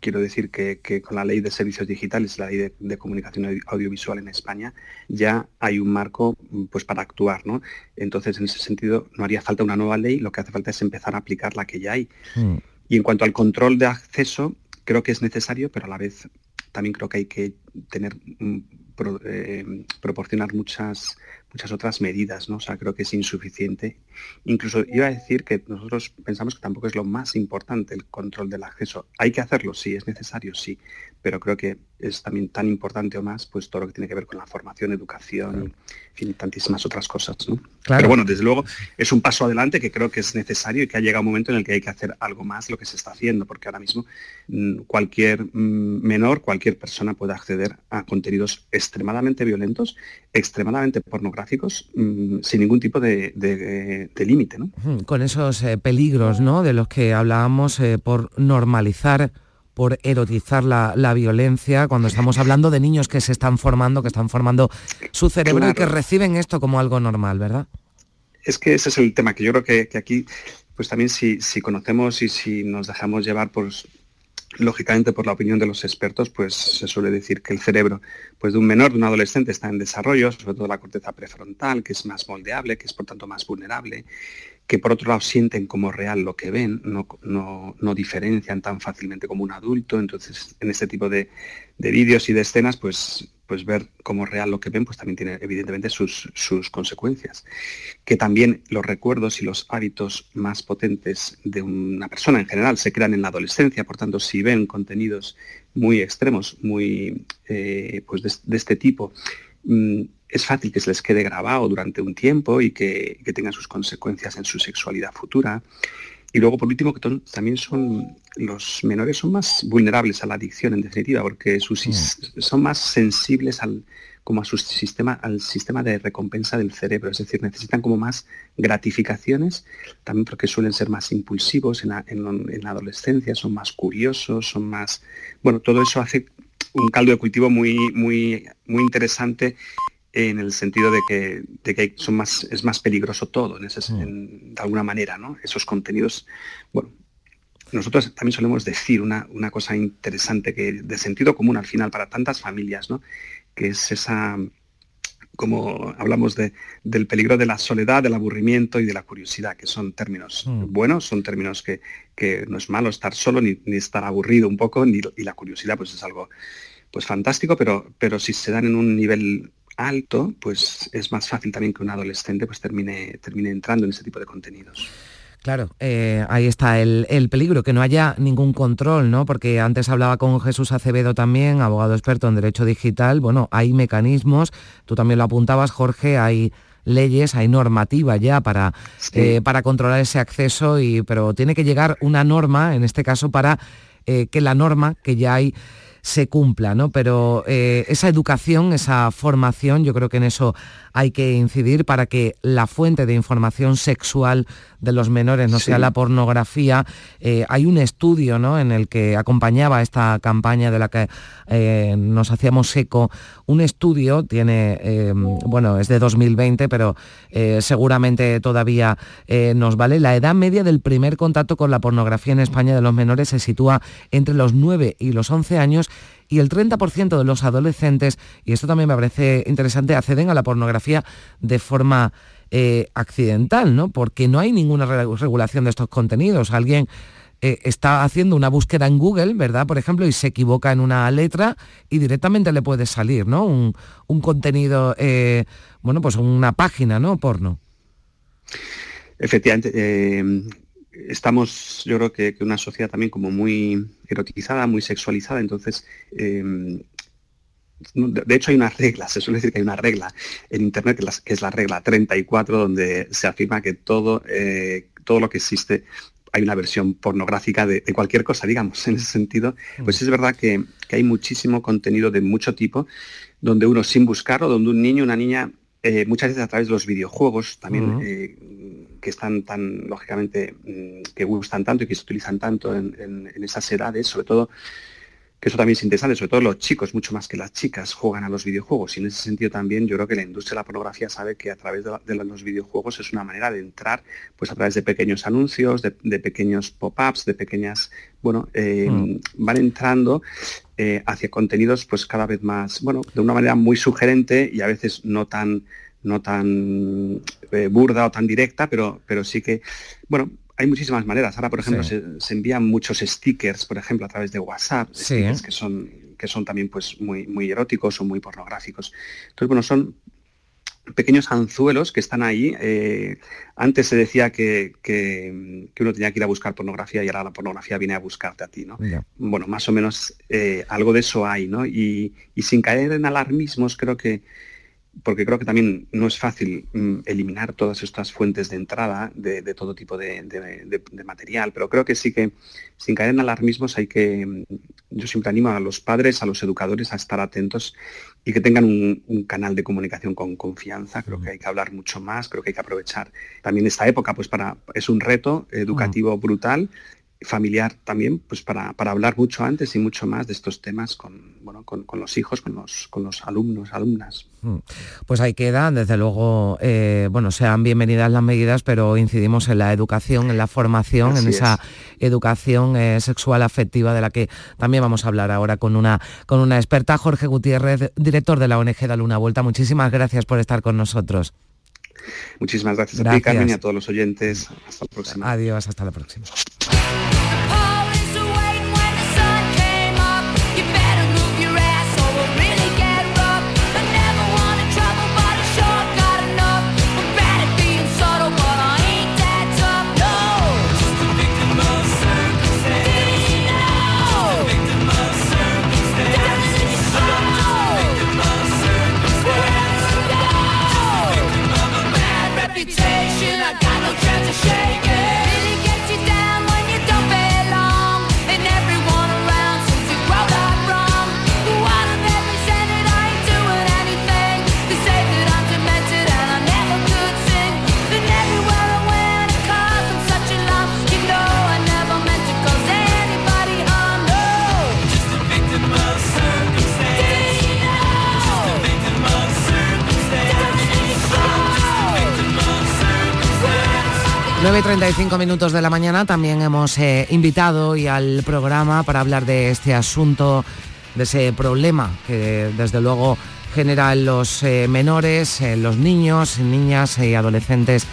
Speaker 11: quiero decir que, con la ley de servicios digitales, la ley de, comunicación audiovisual en España, ya hay un marco pues, para actuar. ¿no? Entonces, en ese sentido, no haría falta una nueva ley, lo que hace falta es empezar a aplicar la que ya hay. Mm. Y en cuanto al control de acceso, creo que es necesario, pero a la vez también creo que hay que tener, mm, eh, proporcionar muchas muchas otras medidas, ¿no? O sea, creo que es insuficiente. Incluso iba a decir que nosotros pensamos que tampoco es lo más importante el control del acceso. Hay que hacerlo, sí, es necesario, sí, pero creo que es también tan importante o más pues todo lo que tiene que ver con la formación, educación, y tantísimas otras cosas. ¿no? Pero bueno, desde luego es un paso adelante que creo que es necesario y que ha llegado un momento en el que hay que hacer algo más de lo que se está haciendo, porque ahora mismo mm, cualquier mm, menor, cualquier persona puede acceder a contenidos extremadamente violentos, extremadamente pornográficos, mm, sin ningún tipo de, límite. ¿no?
Speaker 4: Con esos eh, peligros ¿no? de los que hablábamos eh, por normalizar por erotizar la, violencia, cuando estamos hablando de niños que se están formando, que están formando su cerebro y que reciben esto como algo normal, ¿verdad?
Speaker 11: Es que ese es el tema, que yo creo que, aquí, pues también si, si, conocemos y si nos dejamos llevar, pues lógicamente por la opinión de los expertos, pues se suele decir que el cerebro pues, de un menor, de un adolescente está en desarrollo, sobre todo la corteza prefrontal, que es más moldeable, que es por tanto más vulnerable, que por otro lado sienten como real lo que ven, no, no, diferencian tan fácilmente como un adulto, entonces en este tipo de, vídeos y de escenas, pues, pues ver como real lo que ven, pues también tiene evidentemente sus, sus consecuencias. Que también los recuerdos y los hábitos más potentes de una persona en general se crean en la adolescencia, por tanto, si ven contenidos muy extremos, muy eh, pues de, este tipo, mm, es fácil que se les quede grabado durante un tiempo y que, tengan sus consecuencias en su sexualidad futura. Y luego, por último, que también son los menores son más vulnerables a la adicción, en definitiva, porque sus, mm. son más sensibles al como a su sistema, al sistema de recompensa del cerebro, es decir, necesitan como más gratificaciones, también porque suelen ser más impulsivos en la, adolescencia, son más curiosos, son más, bueno, todo eso hace un caldo de cultivo muy, muy, muy interesante en el sentido de que, de que son más, es más peligroso todo, en ese, mm. de alguna manera, ¿no? Esos contenidos, bueno, nosotros también solemos decir una, una, cosa interesante que de sentido común al final para tantas familias, ¿no? que es esa, como hablamos de, del peligro de la soledad, del aburrimiento y de la curiosidad, que son términos mm. buenos, son términos que, que, no es malo estar solo ni, ni estar aburrido un poco, ni, y la curiosidad pues es algo pues fantástico, pero, pero si se dan en un nivel alto, pues es más fácil también que un adolescente pues termine, termine entrando en ese tipo de contenidos.
Speaker 4: Claro, eh, ahí está el, peligro, que no haya ningún control, ¿no? Porque antes hablaba con Jesús Acevedo también, abogado experto en derecho digital. Bueno, hay mecanismos, tú también lo apuntabas, Jorge, hay leyes, hay normativa ya para, eh, para controlar ese acceso, y, pero tiene que llegar una norma, en este caso, para eh, que la norma que ya hay se cumpla, ¿no? Pero esa educación, esa formación, yo creo que en eso hay que incidir para que la fuente de información sexual de los menores no sea la pornografía. Eh, hay un estudio ¿no? en el que acompañaba esta campaña de la que eh, nos hacíamos eco. Un estudio tiene, eh, bueno, es de 2020, pero seguramente todavía nos vale. La edad media del primer contacto con la pornografía en España de los menores se sitúa entre los 9 y los 11 años y el 30% de los adolescentes, y esto también me parece interesante, acceden a la pornografía de forma eh, accidental, ¿no? Porque no hay ninguna regulación de estos contenidos. Alguien eh, está haciendo una búsqueda en Google, ¿verdad? Por ejemplo, y se equivoca en una letra y directamente le puede salir, ¿no? Un, contenido, eh, bueno, pues una página, ¿no? Porno.
Speaker 11: Efectivamente, estamos, yo creo que, una sociedad también como muy erotizada, muy sexualizada, entonces, em, de hecho hay una regla, se suele decir que hay una regla en Internet que, es la regla 34, donde se afirma que todo, eh, todo lo que existe hay una versión pornográfica de, cualquier cosa, digamos, en ese sentido, pues mm. es verdad que, hay muchísimo contenido de mucho tipo, donde uno sin buscarlo, donde un niño, una niña, eh, muchas veces a través de los videojuegos también que están tan, lógicamente, mm, que gustan tanto y que se utilizan tanto en, esas edades, sobre todo, que eso también es interesante, sobre todo los chicos, mucho más que las chicas, juegan a los videojuegos. Y en ese sentido también yo creo que la industria de la pornografía sabe que a través de, los videojuegos es una manera de entrar, pues a través de pequeños anuncios, de, pequeños pop-ups, de pequeñas, bueno, eh, mm. van entrando eh, hacia contenidos pues cada vez más, bueno, de una manera muy sugerente y a veces no tan no tan eh, burda o tan directa, pero, pero sí que, bueno, hay muchísimas maneras. Ahora, por ejemplo, se, envían muchos stickers, por ejemplo, a través de WhatsApp, stickers que son que son también pues muy, muy eróticos o muy pornográficos. Entonces, bueno, son pequeños anzuelos que están ahí. Eh, antes se decía que, que, uno tenía que ir a buscar pornografía y ahora la pornografía viene a buscarte a ti, ¿no? Bueno, más o menos eh, algo de eso hay, ¿no? Y, y, sin caer en alarmismos, creo que, porque creo que también no es fácil mm, eliminar todas estas fuentes de entrada de, todo tipo de, material, pero creo que sí que sin caer en alarmismos hay que, mm, yo siempre animo a los padres, a los educadores a estar atentos y que tengan un, canal de comunicación con confianza, creo que hay que hablar mucho más, creo que hay que aprovechar también esta época, pues para, es un reto educativo brutal familiar también, pues para, hablar mucho antes y mucho más de estos temas con, bueno, con, los hijos, con los, con los alumnos, alumnas.
Speaker 4: Mm. Pues ahí queda, desde luego, eh, bueno, sean bienvenidas las medidas, pero incidimos en la educación, en la formación, en esa educación eh, sexual afectiva de la que también vamos a hablar ahora con una, con una experta, Jorge Gutiérrez, director de la ONG Da Luna Vuelta. Muchísimas gracias por estar con nosotros.
Speaker 11: Muchísimas gracias, a ti, Carmen, y a todos los oyentes. Hasta la próxima.
Speaker 4: Adiós, hasta la próxima. 9.35 minutos de la mañana también hemos eh, invitado y al programa para hablar de este asunto, de ese problema que desde luego genera en los eh, menores, en los niños, niñas y adolescentes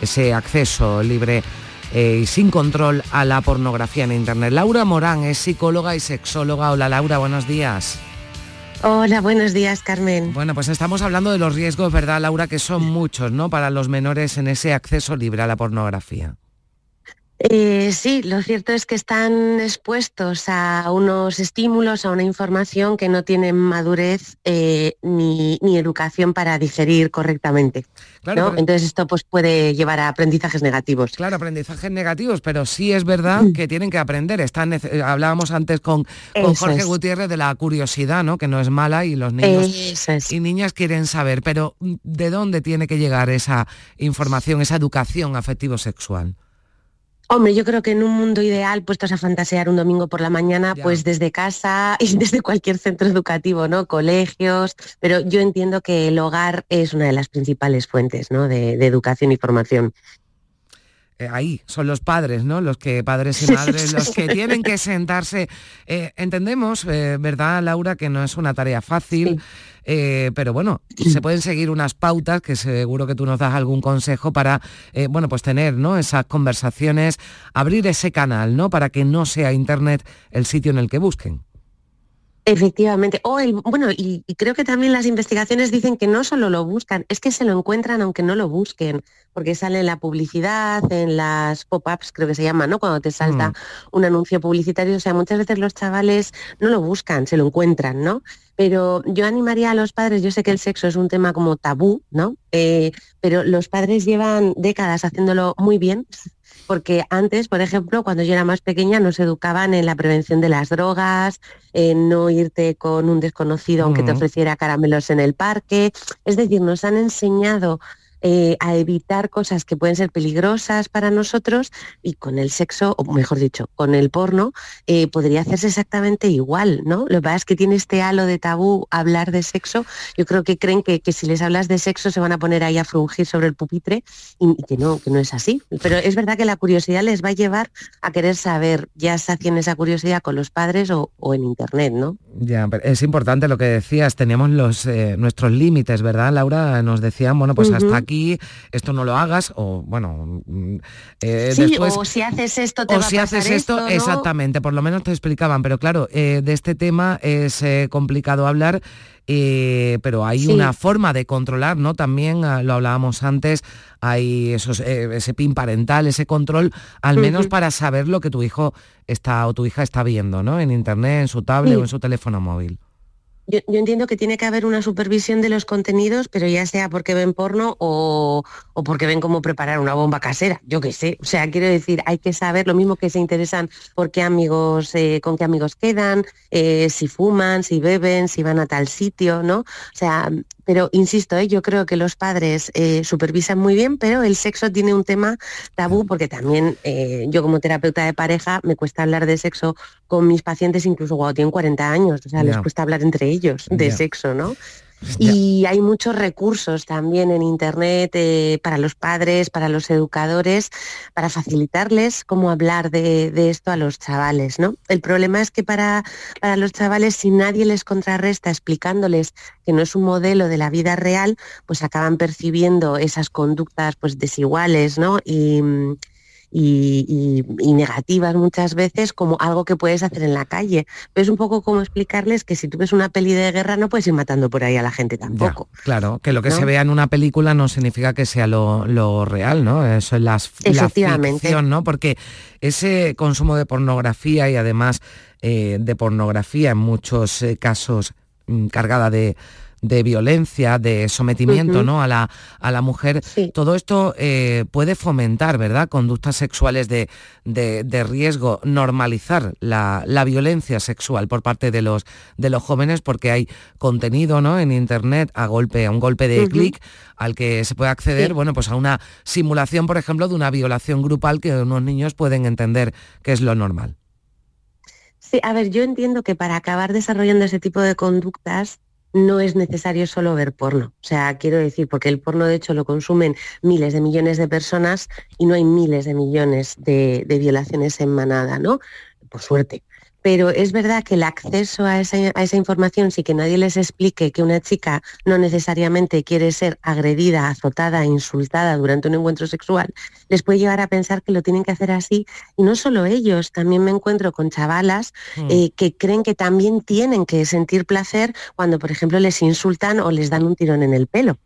Speaker 4: ese acceso libre y sin control a la pornografía en Internet. Laura Morán es psicóloga y sexóloga. Hola Laura, buenos días.
Speaker 12: Hola, buenos días, Carmen.
Speaker 4: Bueno, pues estamos hablando de los riesgos, ¿verdad, Laura? Que son muchos, ¿no? Para los menores en ese acceso libre a la pornografía.
Speaker 12: Eh, sí, lo cierto es que están expuestos a unos estímulos, a una información que no tienen madurez eh, ni, educación para digerir correctamente. Entonces esto pues, puede llevar a aprendizajes negativos.
Speaker 4: Claro, aprendizajes negativos, pero sí es verdad mm. que tienen que aprender. Están, hablábamos antes con, Jorge Gutiérrez de la curiosidad, ¿no? que no es mala y los niños y niñas quieren saber, pero ¿de dónde tiene que llegar esa información, esa educación afectivo-sexual?
Speaker 12: Hombre, yo creo que en un mundo ideal, puestos a fantasear un domingo por la mañana, pues desde casa y desde cualquier centro educativo, ¿no? Colegios, pero yo entiendo que el hogar es una de las principales fuentes, ¿no? De, educación y formación.
Speaker 4: Eh, ahí son los padres, ¿no? Los que padres y madres, los que tienen que sentarse. Eh, entendemos, eh, ¿verdad, Laura, que no es una tarea fácil? Eh, pero bueno, se pueden seguir unas pautas que seguro que tú nos das algún consejo para, bueno, pues tener, ¿no? Esas conversaciones, abrir ese canal, ¿no? Para que no sea Internet el sitio en el que busquen.
Speaker 12: Efectivamente. O el, bueno, y, creo que también las investigaciones dicen que no solo lo buscan, es que se lo encuentran aunque no lo busquen, porque sale en la publicidad, en las pop-ups, creo que se llama, ¿no? Cuando te salta mm. un anuncio publicitario. O sea, muchas veces los chavales no lo buscan, se lo encuentran, ¿no? Pero yo animaría a los padres, yo sé que el sexo es un tema como tabú, ¿no? Eh, pero los padres llevan décadas haciéndolo muy bien porque antes, por ejemplo, cuando yo era más pequeña, nos educaban en la prevención de las drogas, en no irte con un desconocido aunque te ofreciera caramelos en el parque. Es decir, nos han enseñado eh, a evitar cosas que pueden ser peligrosas para nosotros y con el sexo, o mejor dicho, con el porno, eh, podría hacerse exactamente igual, ¿no? Lo que pasa es que tiene este halo de tabú hablar de sexo. Yo creo que creen que, si les hablas de sexo se van a poner ahí a frungir sobre el pupitre y, que no, que no es así. Pero es verdad que la curiosidad les va a llevar a querer saber, ya hacen esa curiosidad con los padres o, en internet, ¿no?
Speaker 4: Ya, es importante lo que decías, tenemos los, eh, nuestros límites, ¿verdad, Laura? Nos decían, bueno, pues hasta aquí esto no lo hagas, o bueno,
Speaker 12: mm, eh, sí, o si haces esto te o si haces esto,
Speaker 4: exactamente, por lo menos te explicaban, pero claro, eh, de este tema es eh, complicado hablar. pero hay una forma de controlar, ¿no? También ah, lo hablábamos antes, hay esos, ese pin parental, ese control, al menos para saber lo que tu hijo está o tu hija está viendo, ¿no? En internet, en su tablet o en su teléfono móvil.
Speaker 12: Yo, entiendo que tiene que haber una supervisión de los contenidos, pero ya sea porque ven porno o, porque ven cómo preparar una bomba casera, yo qué sé. O sea, quiero decir, hay que saber lo mismo que se interesan por qué amigos, eh, con qué amigos quedan, eh, si fuman, si beben, si van a tal sitio, ¿no? O sea, pero insisto, ¿eh? yo creo que los padres eh, supervisan muy bien, pero el sexo tiene un tema tabú porque también eh, yo como terapeuta de pareja me cuesta hablar de sexo con mis pacientes incluso cuando tienen 40 años, o sea, les cuesta hablar entre ellos de sexo, ¿no? Y hay muchos recursos también en Internet eh, para los padres, para los educadores, para facilitarles cómo hablar de, esto a los chavales. ¿no? El problema es que para, para, los chavales, si nadie les contrarresta explicándoles que no es un modelo de la vida real, pues acaban percibiendo esas conductas pues, desiguales ¿no? Y, negativas muchas veces como algo que puedes hacer en la calle. es un poco como explicarles que si tú ves una peli de guerra no puedes ir matando por ahí a la gente tampoco.
Speaker 4: claro, que lo que se vea en una película no significa que sea lo, real, ¿no? Eso es las, la ficción, ¿no? Porque ese consumo de pornografía y además eh, de pornografía en muchos eh, casos mm, cargada de de violencia, de sometimiento ¿no? a, la, a la mujer, todo esto eh, puede fomentar, ¿verdad?, conductas sexuales de, de, riesgo, normalizar la, la, violencia sexual por parte de los, de los jóvenes, porque hay contenido ¿no? en Internet a, golpe, a un golpe de clic al que se puede acceder, bueno, pues a una simulación, por ejemplo, de una violación grupal que unos niños pueden entender que es lo normal.
Speaker 12: Sí, a ver, yo entiendo que para acabar desarrollando ese tipo de conductas no es necesario solo ver porno. O sea, quiero decir, porque el porno de hecho lo consumen miles de millones de personas y no hay miles de millones de, de violaciones en manada, ¿no? Por suerte pero es verdad que el acceso a esa, información, si que nadie les explique que una chica no necesariamente quiere ser agredida, azotada, insultada durante un encuentro sexual, les puede llevar a pensar que lo tienen que hacer así. Y no solo ellos, también me encuentro con chavalas mm. eh, que creen que también tienen que sentir placer cuando, por ejemplo, les insultan o les dan un tirón en el pelo.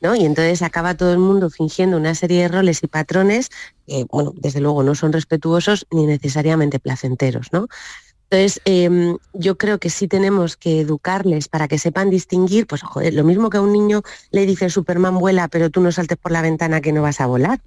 Speaker 12: ¿No? Y entonces acaba todo el mundo fingiendo una serie de roles y patrones que, bueno, desde luego no son respetuosos ni necesariamente placenteros, ¿no? Entonces, em, yo creo que sí tenemos que educarles para que sepan distinguir, pues joder, lo mismo que a un niño le dice Superman vuela, pero tú no saltes por la ventana que no vas a volar.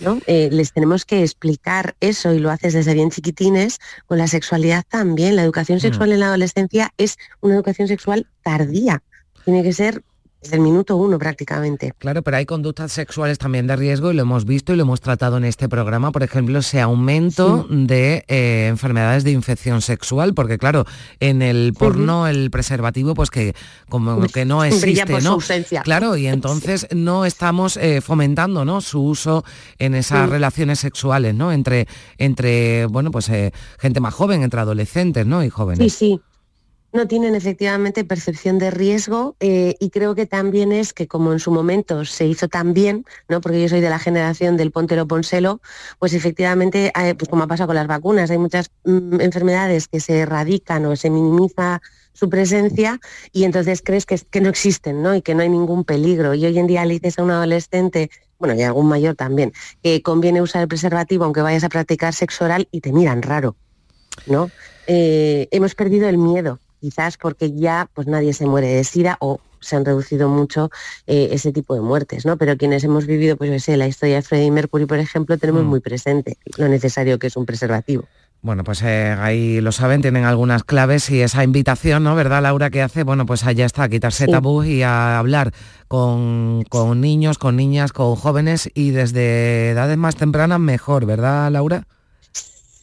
Speaker 12: ¿no? Eh, les tenemos que explicar eso y lo haces desde bien chiquitines, con la sexualidad también. La educación sexual en la adolescencia es una educación sexual tardía. Tiene que ser desde el minuto uno prácticamente.
Speaker 4: Claro, pero hay conductas sexuales también de riesgo y lo hemos visto y lo hemos tratado en este programa, por ejemplo, ese aumento de eh, enfermedades de infección sexual, porque claro, en el porno el preservativo, pues que como que no existe, ¿no? Claro, y entonces no estamos eh, fomentando, ¿no? Su uso en esas relaciones sexuales, ¿no? Entre, entre bueno, pues eh, gente más joven, entre adolescentes, ¿no? Y jóvenes.
Speaker 12: Sí, sí no tienen efectivamente percepción de riesgo eh, y creo que también es que como en su momento se hizo tan bien, ¿no? porque yo soy de la generación del Pontero Ponselo, pues efectivamente, pues como ha pasado con las vacunas, hay muchas mm, enfermedades que se erradican o se minimiza su presencia y entonces crees que, no existen ¿no? y que no hay ningún peligro. Y hoy en día le dices a un adolescente bueno, y a algún mayor también, que conviene usar el preservativo aunque vayas a practicar sexo oral y te miran raro, ¿no? Eh, hemos perdido el miedo quizás porque ya pues nadie se muere de sida o se han reducido mucho eh, ese tipo de muertes, ¿no? Pero quienes hemos vivido, pues yo sé, la historia de Freddie Mercury, por ejemplo, tenemos mm. muy presente lo necesario que es un preservativo.
Speaker 4: Bueno, pues eh, ahí lo saben, tienen algunas claves y esa invitación, ¿no? ¿Verdad, Laura, que hace? Bueno, pues allá está, a quitarse tabú y a hablar con, con niños, con niñas, con jóvenes y desde edades más tempranas mejor, ¿verdad, Laura?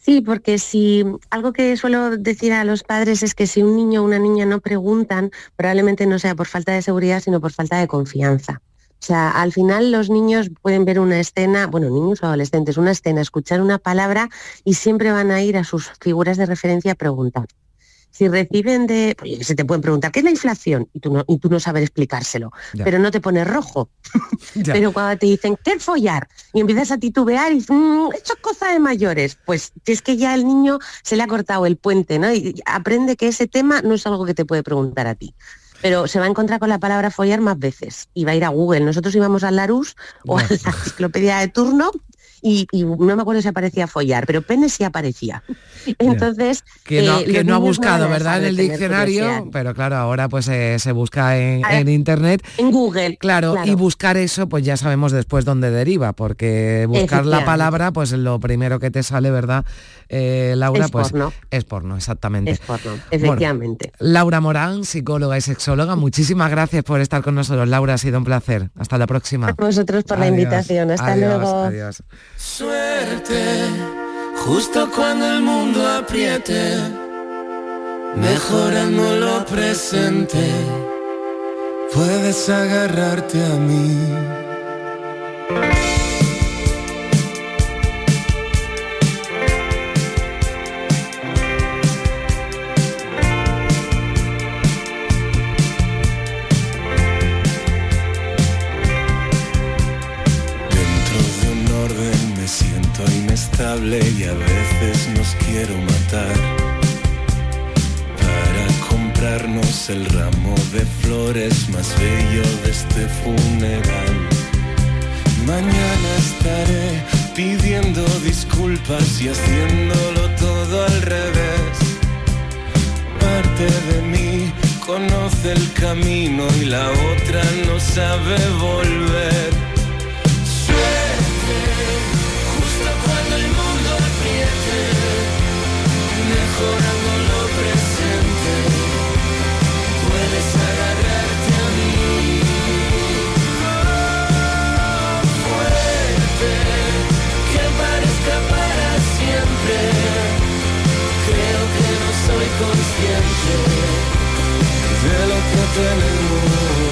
Speaker 12: Sí, porque si algo que suelo decir a los padres es que si un niño o una niña no preguntan, probablemente no sea por falta de seguridad, sino por falta de confianza. O sea, al final los niños pueden ver una escena, bueno, niños o adolescentes, una escena, escuchar una palabra y siempre van a ir a sus figuras de referencia a preguntar si reciben de, pues se te pueden preguntar, ¿qué es la inflación? Y tú no, y tú no sabes explicárselo, pero no te pones rojo. pero cuando te dicen, ¿qué es follar? Y empiezas a titubear y dices, mmm, esto es cosa de mayores. Pues es que ya el niño se le ha cortado el puente, ¿no? Y aprende que ese tema no es algo que te puede preguntar a ti pero se va a encontrar con la palabra follar más veces y va a ir a Google. Nosotros íbamos al Larus o a la enciclopedia de turno y, no me acuerdo si aparecía follar, pero pene sí aparecía. Entonces...
Speaker 4: Que no, eh, ha buscado, ¿verdad? En el diccionario, pero claro, ahora pues eh, se busca en, internet.
Speaker 12: En Google.
Speaker 4: Claro, y buscar eso, pues ya sabemos después dónde deriva, porque buscar la palabra, pues lo primero que te sale, ¿verdad? Eh, Laura,
Speaker 12: es
Speaker 4: pues
Speaker 12: porno.
Speaker 4: es porno, exactamente.
Speaker 12: Es porno, efectivamente.
Speaker 4: Laura Morán, psicóloga y sexóloga, muchísimas gracias por estar con nosotros. Laura, ha sido un placer. Hasta la próxima.
Speaker 12: A vosotros por la invitación. Hasta luego.
Speaker 4: Adiós.
Speaker 10: Suerte, justo cuando el mundo apriete, mejorando lo presente, puedes agarrarte a mí. Y a veces nos quiero matar para comprarnos el ramo de flores más bello de este funeral. Mañana estaré pidiendo disculpas y haciéndolo todo al revés. Parte de mí conoce el camino y la otra no sabe volver. Soy consciente de lo que tenemos.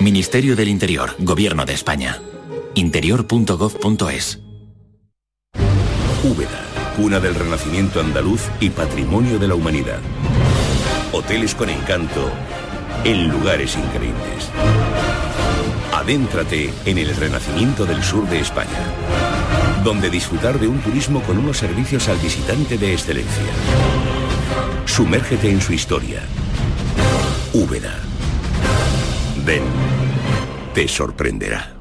Speaker 13: Ministerio del Interior, Gobierno de España. interior.gov.es.
Speaker 14: Úbeda, cuna del renacimiento andaluz y patrimonio de la humanidad. Hoteles con encanto en lugares increíbles. Adéntrate en el renacimiento del sur de España, donde disfrutar de un turismo con unos servicios al visitante de excelencia. Sumérgete en su historia. Úbeda. Ven, te sorprenderá.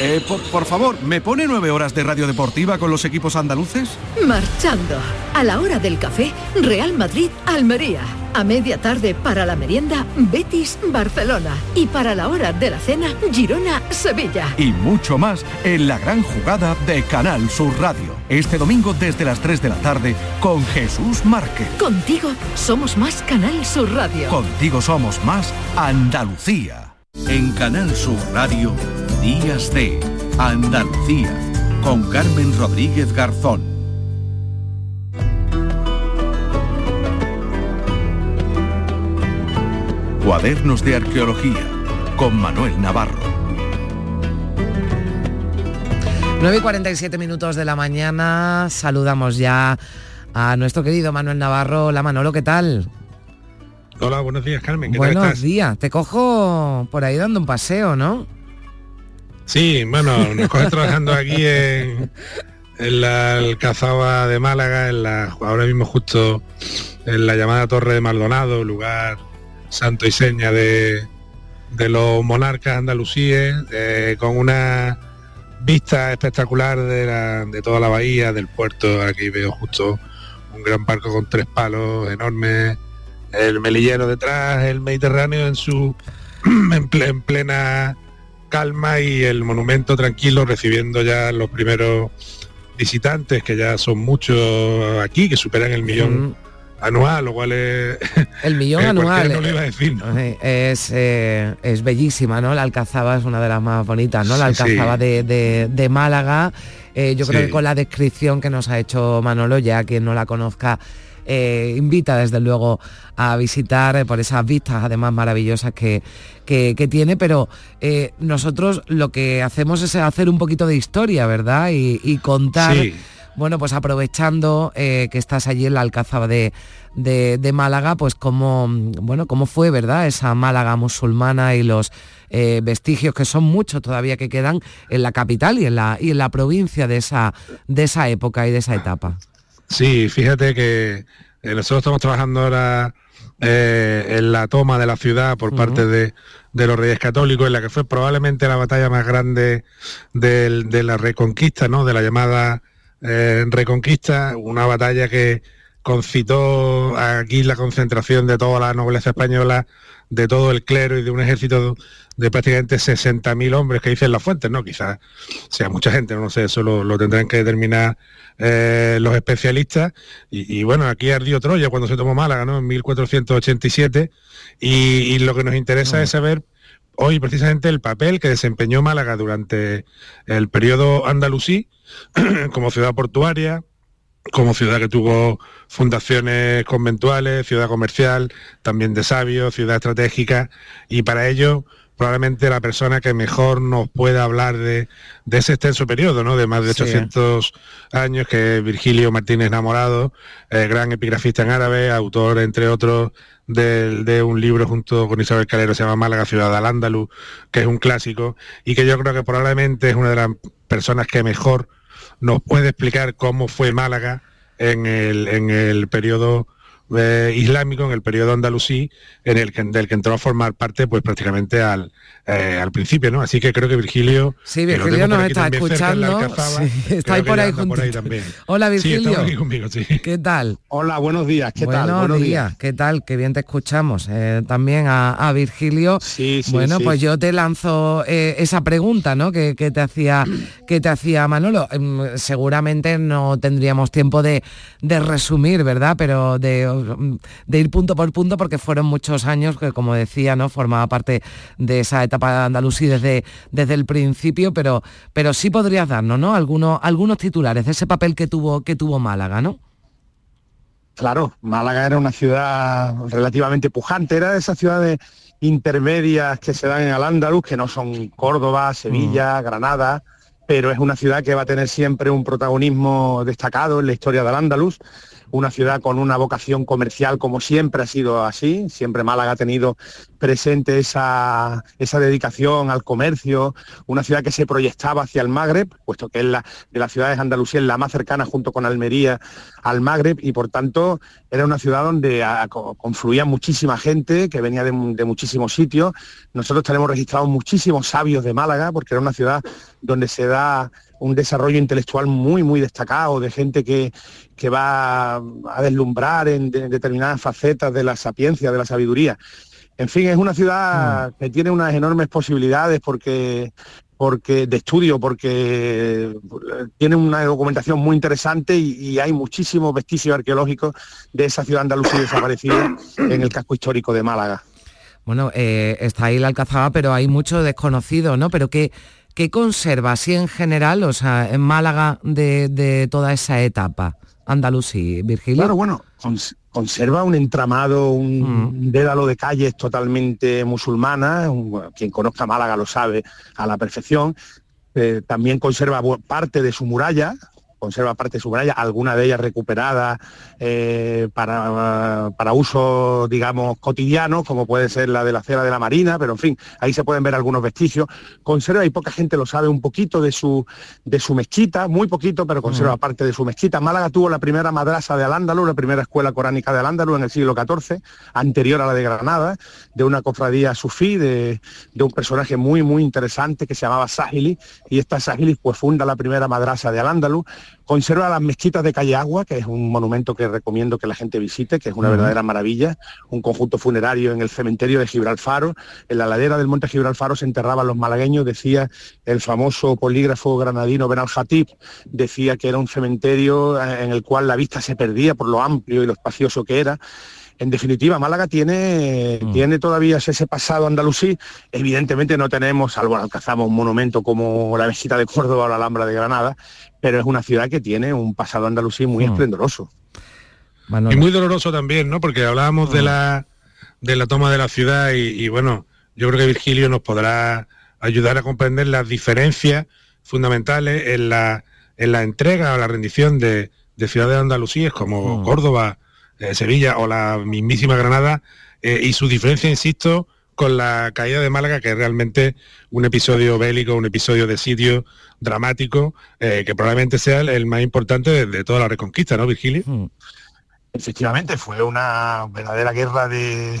Speaker 15: Eh, por, por favor, ¿me pone nueve horas de radio deportiva con los equipos andaluces?
Speaker 3: Marchando. A la hora del café, Real Madrid, Almería. A media tarde para la merienda, Betis, Barcelona. Y para la hora de la cena, Girona, Sevilla.
Speaker 15: Y mucho más en la gran jugada de Canal Sur Radio. Este domingo desde las 3 de la tarde con Jesús Márquez.
Speaker 3: Contigo somos más Canal Sur Radio.
Speaker 15: Contigo somos más Andalucía.
Speaker 8: En Canal Sur Radio, Días de Andalucía, con Carmen Rodríguez Garzón.
Speaker 15: Cuadernos de Arqueología con Manuel Navarro.
Speaker 4: 9 y 47 minutos de la mañana, saludamos ya a nuestro querido Manuel Navarro. Hola Manolo, ¿qué tal?
Speaker 16: Hola, buenos días Carmen. ¿qué tal
Speaker 4: Buenos
Speaker 16: estás?
Speaker 4: días, te cojo por ahí dando un paseo, ¿no?
Speaker 16: Sí, bueno, nos coges trabajando aquí en, en la Alcazaba de Málaga, en la, ahora mismo justo en la llamada Torre de Maldonado, lugar santo y seña de, de los monarcas andalusíes, eh, con una vista espectacular de, la- de toda la bahía, del puerto. Aquí veo justo un gran barco con tres palos enormes, el melillero detrás, el Mediterráneo en su en, ple- en plena calma y el monumento tranquilo recibiendo ya los primeros visitantes que ya son muchos aquí que superan el millón anual lo cual es
Speaker 4: El millón
Speaker 16: Eh,
Speaker 4: anual.
Speaker 16: cualquiera no lo iba a decir, ¿no?
Speaker 4: eh, Es, eh, es bellísima, ¿no? La Alcazaba es una de las más bonitas, ¿no? La Alcazaba
Speaker 16: sí.
Speaker 4: de, de- de Málaga. Eh, yo creo que con la descripción que nos ha hecho Manolo, ya quien no la conozca, eh, invita desde luego a visitar eh, por esas vistas además maravillosas que, que- que tiene, pero eh, nosotros lo que hacemos es hacer un poquito de historia, ¿verdad? Y, y contar
Speaker 16: Sí.
Speaker 4: bueno, pues aprovechando eh, que estás allí en la Alcazaba de, de- de Málaga, pues cómo, bueno, cómo fue, ¿verdad? Esa Málaga musulmana y los eh, vestigios que son muchos todavía que quedan en la capital y en la, y en la provincia de esa, de esa época y de esa etapa.
Speaker 16: Sí, fíjate que eh, nosotros estamos trabajando ahora eh, en la toma de la ciudad por parte de, de los Reyes Católicos, en la que fue probablemente la batalla más grande de la Reconquista, ¿no? De la llamada eh, Reconquista, una batalla que concitó aquí la concentración de toda la nobleza española, de todo el clero y de un ejército de prácticamente 60.000 hombres que dicen las fuentes, ¿no? Quizás sea mucha gente, no sé, eso lo, lo tendrán que determinar eh, los especialistas. Y, y bueno, aquí ardió Troya cuando se tomó Málaga, ¿no? En 1487. Y, y lo que nos interesa es saber hoy precisamente el papel que desempeñó Málaga durante el periodo andalusí como ciudad portuaria, como ciudad que tuvo fundaciones conventuales, ciudad comercial, también de sabios, ciudad estratégica, y para ello probablemente la persona que mejor nos pueda hablar de, de ese extenso periodo, ¿no? de más de
Speaker 4: Sí.
Speaker 16: 800 años, que es Virgilio Martínez Namorado, eh, gran epigrafista en árabe, autor, entre otros, del- de, un libro junto con Isabel Calero, se llama Málaga, Ciudad al Andaluz, que es un clásico, y que yo creo que probablemente es una de las personas que mejor nos puede explicar cómo fue Málaga en el, en el periodo eh, islámico en el periodo andalusí en el que, del que entró a formar parte pues prácticamente al, eh, al principio, ¿no? Así que creo que Virgilio...
Speaker 4: Sí, Virgilio nos está escuchando. está ahí por ahí, junto. Hola Virgilio. ¿Qué tal?
Speaker 17: Hola, buenos días. ¿Qué tal?
Speaker 4: Buenos días. ¿Qué tal? Qué bien te escuchamos. Eh, también a, Virgilio.
Speaker 17: Sí, sí,
Speaker 4: bueno, pues yo te lanzo esa pregunta, ¿no? Que, te hacía que te hacía Manolo. Em, seguramente no tendríamos tiempo de, de resumir, ¿verdad? Pero de de ir punto por punto porque fueron muchos años que, como decía, ¿no? Formaba parte de esa etapa de andalusí desde, desde el principio, pero, pero sí podrías darnos, ¿no? Algunos, algunos titulares de ese papel que tuvo, que tuvo Málaga, ¿no?
Speaker 17: Claro, Málaga era una ciudad relativamente pujante, era de esas ciudades intermedias que se dan en Al-Ándalus, que no son Córdoba, Sevilla, mm. Granada, pero es una ciudad que va a tener siempre un protagonismo destacado en la historia del Andaluz una ciudad con una vocación comercial como siempre ha sido así, siempre Málaga ha tenido presente esa, esa dedicación al comercio, una ciudad que se proyectaba hacia el Magreb, puesto que es la de las ciudades andaluzíes la más cercana junto con Almería al Magreb y por tanto era una ciudad donde confluía muchísima gente que venía de, de muchísimos sitios. Nosotros tenemos registrados muchísimos sabios de Málaga porque era una ciudad donde se da un desarrollo intelectual muy, muy destacado, de gente que, que va a deslumbrar en, determinadas facetas de la sapiencia, de la sabiduría. En fin, es una ciudad mm. que tiene unas enormes posibilidades porque, porque de estudio, porque tiene una documentación muy interesante y, hay muchísimos vestigios arqueológicos de esa ciudad andalucía desaparecida en el casco histórico de Málaga.
Speaker 4: Bueno, eh, está ahí la Alcazaba, pero hay mucho desconocido, ¿no? Pero ¿qué, ¿qué conserva así en general, o sea, en Málaga de, toda esa etapa? Andalusí, Virgilio.
Speaker 17: Claro, bueno, conserva un entramado, un mm. dédalo de calles totalmente musulmana, quien conozca Málaga lo sabe a la perfección, eh, también conserva parte de su muralla, conserva parte de su muralla, alguna de ellas recuperada eh, para, para, uso, digamos, cotidiano, como puede ser la de la cera de la Marina, pero en fin, ahí se pueden ver algunos vestigios. Conserva, y poca gente lo sabe, un poquito de su, de su mezquita, muy poquito, pero conserva mm. parte de su mezquita. Málaga tuvo la primera madrasa de Al-Ándalus, la primera escuela coránica de Al-Ándalus en el siglo XIV, anterior a la de Granada, de una cofradía sufí, de, de un personaje muy, muy interesante que se llamaba Sahili, y esta Sahili pues funda la primera madrasa de Al-Ándalus, Conserva las mezquitas de Calle Agua, que es un monumento que recomiendo que la gente visite, que es una verdadera maravilla, un conjunto funerario en el cementerio de Gibralfaro. En la ladera del monte Gibralfaro se enterraban los malagueños, decía el famoso polígrafo granadino Benal Hatib, decía que era un cementerio eh, en el cual la vista se perdía por lo amplio y lo espacioso que era en definitiva, Málaga tiene, mm. tiene todavía ese pasado andalusí. Evidentemente no tenemos, salvo alcanzamos un monumento como la Mezquita de Córdoba o la Alhambra de Granada, pero es una ciudad que tiene un pasado andalusí muy mm. esplendoroso.
Speaker 16: Y muy doloroso también, ¿no? Porque hablábamos de, mm. la, de la toma de la ciudad y, bueno, yo creo que Virgilio nos podrá ayudar a comprender las diferencias fundamentales en la, en la entrega o la rendición de, ciudades andalusíes como Córdoba, eh, Sevilla o la mismísima Granada, eh, y su diferencia, insisto, con la caída de Málaga, que es realmente un episodio bélico, un episodio de sitio dramático, eh, que probablemente sea el, más importante de, toda la reconquista, ¿no, Virgilio? Hmm.
Speaker 17: Efectivamente, fue una verdadera guerra de,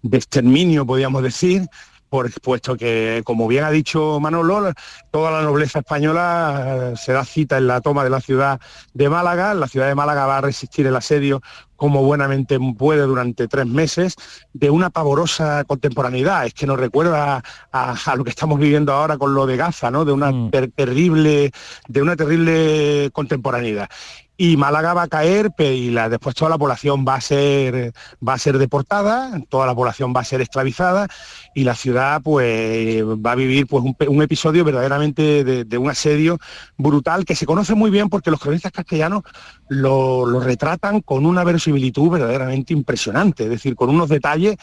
Speaker 17: de exterminio, podríamos decir, por, puesto que, como bien ha dicho Manolo, toda la nobleza española se da cita en la toma de la ciudad de Málaga. La ciudad de Málaga va a resistir el asedio como buenamente puede durante tres meses, de una pavorosa contemporaneidad. Es que nos recuerda a, lo que estamos viviendo ahora con lo de Gaza, ¿no? De una mm. terrible, de una terrible contemporaneidad y Málaga va a caer y la, después toda la población va a ser va a ser deportada toda la población va a ser esclavizada y la ciudad pues va a vivir pues un, episodio verdaderamente de, un asedio brutal que se conoce muy bien porque los cronistas castellanos lo, retratan con una verosimilitud verdaderamente impresionante es decir con unos detalles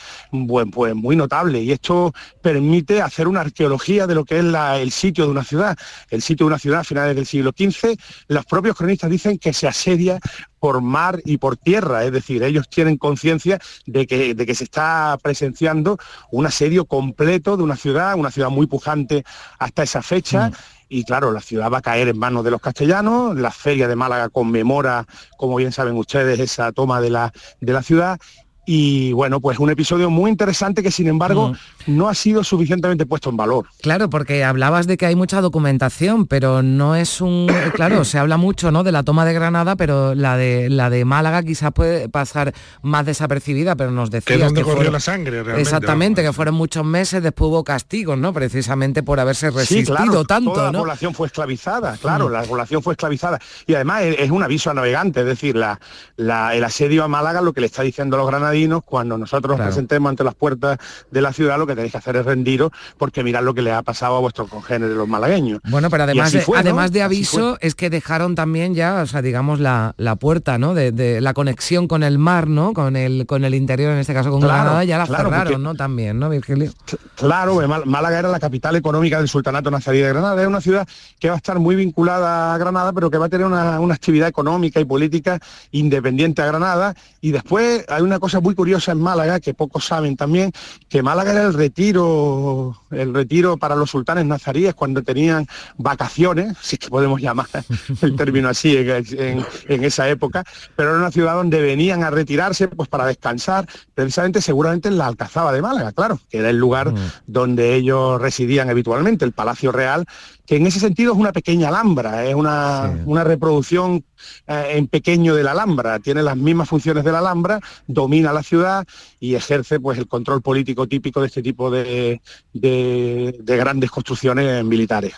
Speaker 17: pues muy notables y esto permite hacer una arqueología de lo que es el sitio de una ciudad. El sitio de una ciudad a finales del siglo XV los propios cronistas dicen que se asedia por mar y por tierra, es decir, ellos tienen conciencia de que, de que se está presenciando un asedio completo de una ciudad, una ciudad muy pujante hasta esa fecha. Mm. y claro, la ciudad va a caer en manos de los castellanos, la feria de Málaga conmemora, como bien saben ustedes, esa toma de la, de la ciudad y bueno, pues un episodio muy interesante que sin embargo mm. No ha sido suficientemente puesto en valor.
Speaker 4: Claro, porque hablabas de que hay mucha documentación, pero no es un claro, se habla mucho, ¿no? de la toma de Granada, pero la de la de Málaga quizás puede pasar más desapercibida, pero nos decías
Speaker 16: que, donde corrió la sangre realmente,
Speaker 4: Exactamente, que fueron muchos meses, después hubo castigos, ¿no? Precisamente por haberse resistido tanto,
Speaker 17: toda
Speaker 4: la
Speaker 17: población fue esclavizada, claro, mm. la población fue esclavizada y además es, un aviso a navegantes, es decir, la, el asedio a Málaga lo que le está diciendo a los granadinos cuando nosotros nos presentemos ante las puertas de la ciudad, lo que tenéis que hacer es rendiros, porque mirad lo que le ha pasado a vuestros congéneres los malagueños.
Speaker 4: Bueno, pero además, de, además de aviso, es que dejaron también ya, o sea, digamos, la, puerta, ¿no? De, la conexión con el mar, ¿no? Con el, con el interior, en este caso con Granada, ya la cerraron, ¿no? También, ¿no, Virgilio?
Speaker 17: Claro, Málaga era la capital económica del Sultanato Nazarí de Granada. Es una ciudad que va a estar muy vinculada a Granada, pero que va a tener una, una actividad económica y política independiente a Granada. Y después hay una cosa muy curiosa en Málaga, que pocos saben también, que Málaga era el retiro, el retiro para los sultanes nazaríes cuando tenían vacaciones, si es que podemos llamar el término así en, esa época, pero era una ciudad donde venían a retirarse pues para descansar, precisamente seguramente en la Alcazaba de Málaga, claro, que era el lugar mm. donde ellos residían habitualmente, el Palacio Real, que en ese sentido es una pequeña Alhambra, es una, una reproducción eh, en pequeño de la Alhambra, tiene las mismas funciones de la Alhambra, domina la ciudad y ejerce pues el control político típico de este tipo de, de, grandes construcciones militares.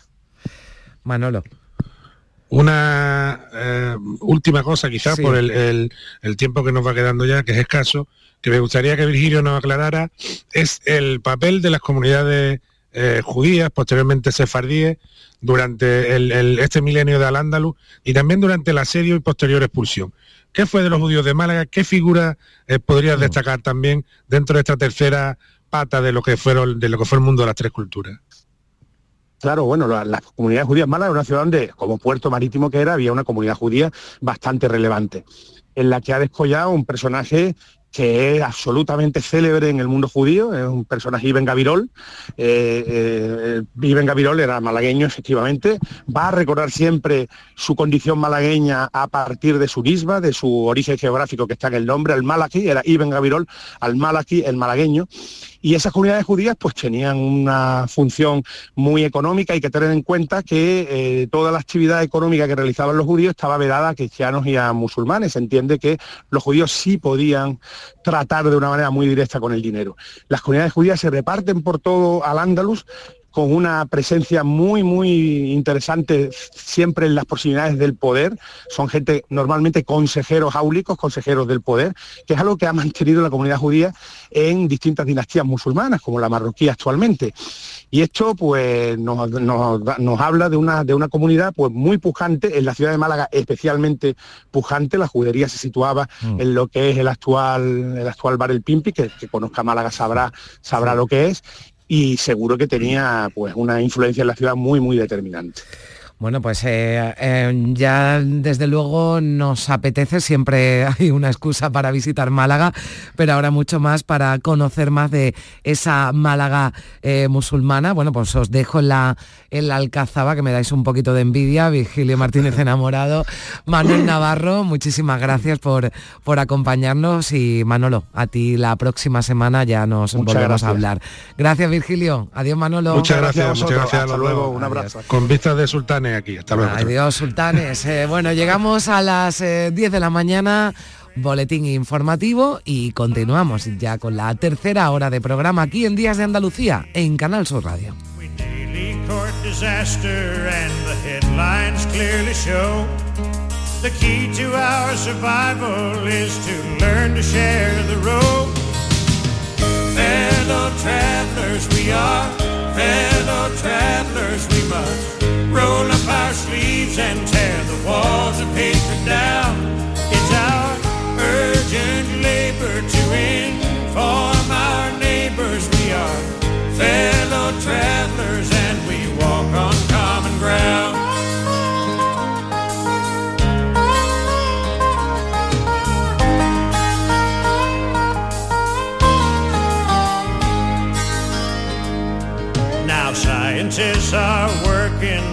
Speaker 4: Manolo.
Speaker 16: Una eh, última cosa quizás por el, el, tiempo que nos va quedando ya, que es escaso, que me gustaría que Virgilio nos aclarara, es el papel de las comunidades eh, judías, posteriormente sefardíes, durante este milenio de Al-Ándalus y también durante el asedio y posterior expulsión. ¿Qué fue de los judíos de Málaga? ¿Qué figura eh, podrías mm. destacar también dentro de esta tercera pata de lo que fueron, de lo que fue el mundo de las tres culturas?
Speaker 17: Claro, bueno, las la comunidades judías Málaga era una ciudad donde, como puerto marítimo que era, había una comunidad judía bastante relevante, en la que ha descollado un personaje que es absolutamente célebre en el mundo judío, es un personaje Ibn Gavirol. Eh, eh, Ibn Gavirol era malagueño, efectivamente. Va a recordar siempre su condición malagueña a partir de su nisba, de su origen geográfico que está en el nombre, el Malaki, era Ibn Gavirol, al Malaki, el malagueño. Y esas comunidades judías pues tenían una función muy económica, hay que tener en cuenta que eh, toda la actividad económica que realizaban los judíos estaba vedada a cristianos y a musulmanes. Se entiende que los judíos sí podían tratar de una manera muy directa con el dinero. Las comunidades judías se reparten por todo al Andalus con una presencia muy, muy interesante siempre en las proximidades del poder. Son gente normalmente consejeros áulicos, consejeros del poder, que es algo que ha mantenido la comunidad judía en distintas dinastías musulmanas, como la marroquí actualmente. Y esto pues nos, habla de una, de una comunidad pues muy pujante, en la ciudad de Málaga especialmente pujante, la judería se situaba mm. en lo que es el actual, el actual bar El Pimpi, que, que conozca Málaga sabrá, sabrá lo que es, y seguro que tenía pues una influencia en la ciudad muy muy determinante.
Speaker 4: Bueno, pues eh, eh, ya desde luego nos apetece, siempre hay una excusa para visitar Málaga, pero ahora mucho más para conocer más de esa Málaga eh, musulmana. Bueno, pues os dejo en la, en la Alcazaba, que me dais un poquito de envidia, Vigilio Martínez enamorado, Manuel Navarro, muchísimas gracias por, por acompañarnos y Manolo, a ti la próxima semana ya nos volvemos a hablar. Gracias Virgilio, adiós Manolo.
Speaker 16: Muchas gracias, muchas gracias. Hasta luego, un abrazo. Con vistas de sultanes aquí. Hasta luego.
Speaker 4: Ay, Dios, sultanes. Eh, bueno, llegamos a las eh, 10 de la mañana. Boletín informativo y continuamos ya con la tercera hora de programa aquí en Días de Andalucía en Canal Sur Radio. The key to our survival is to learn to share the road.
Speaker 18: Fellow travelers, we are fellow travelers, we must. Roll up our sleeves and tear the walls of hatred down. It's our urgent labor to inform our neighbors we are fellow travelers and we walk on common ground. scientists are working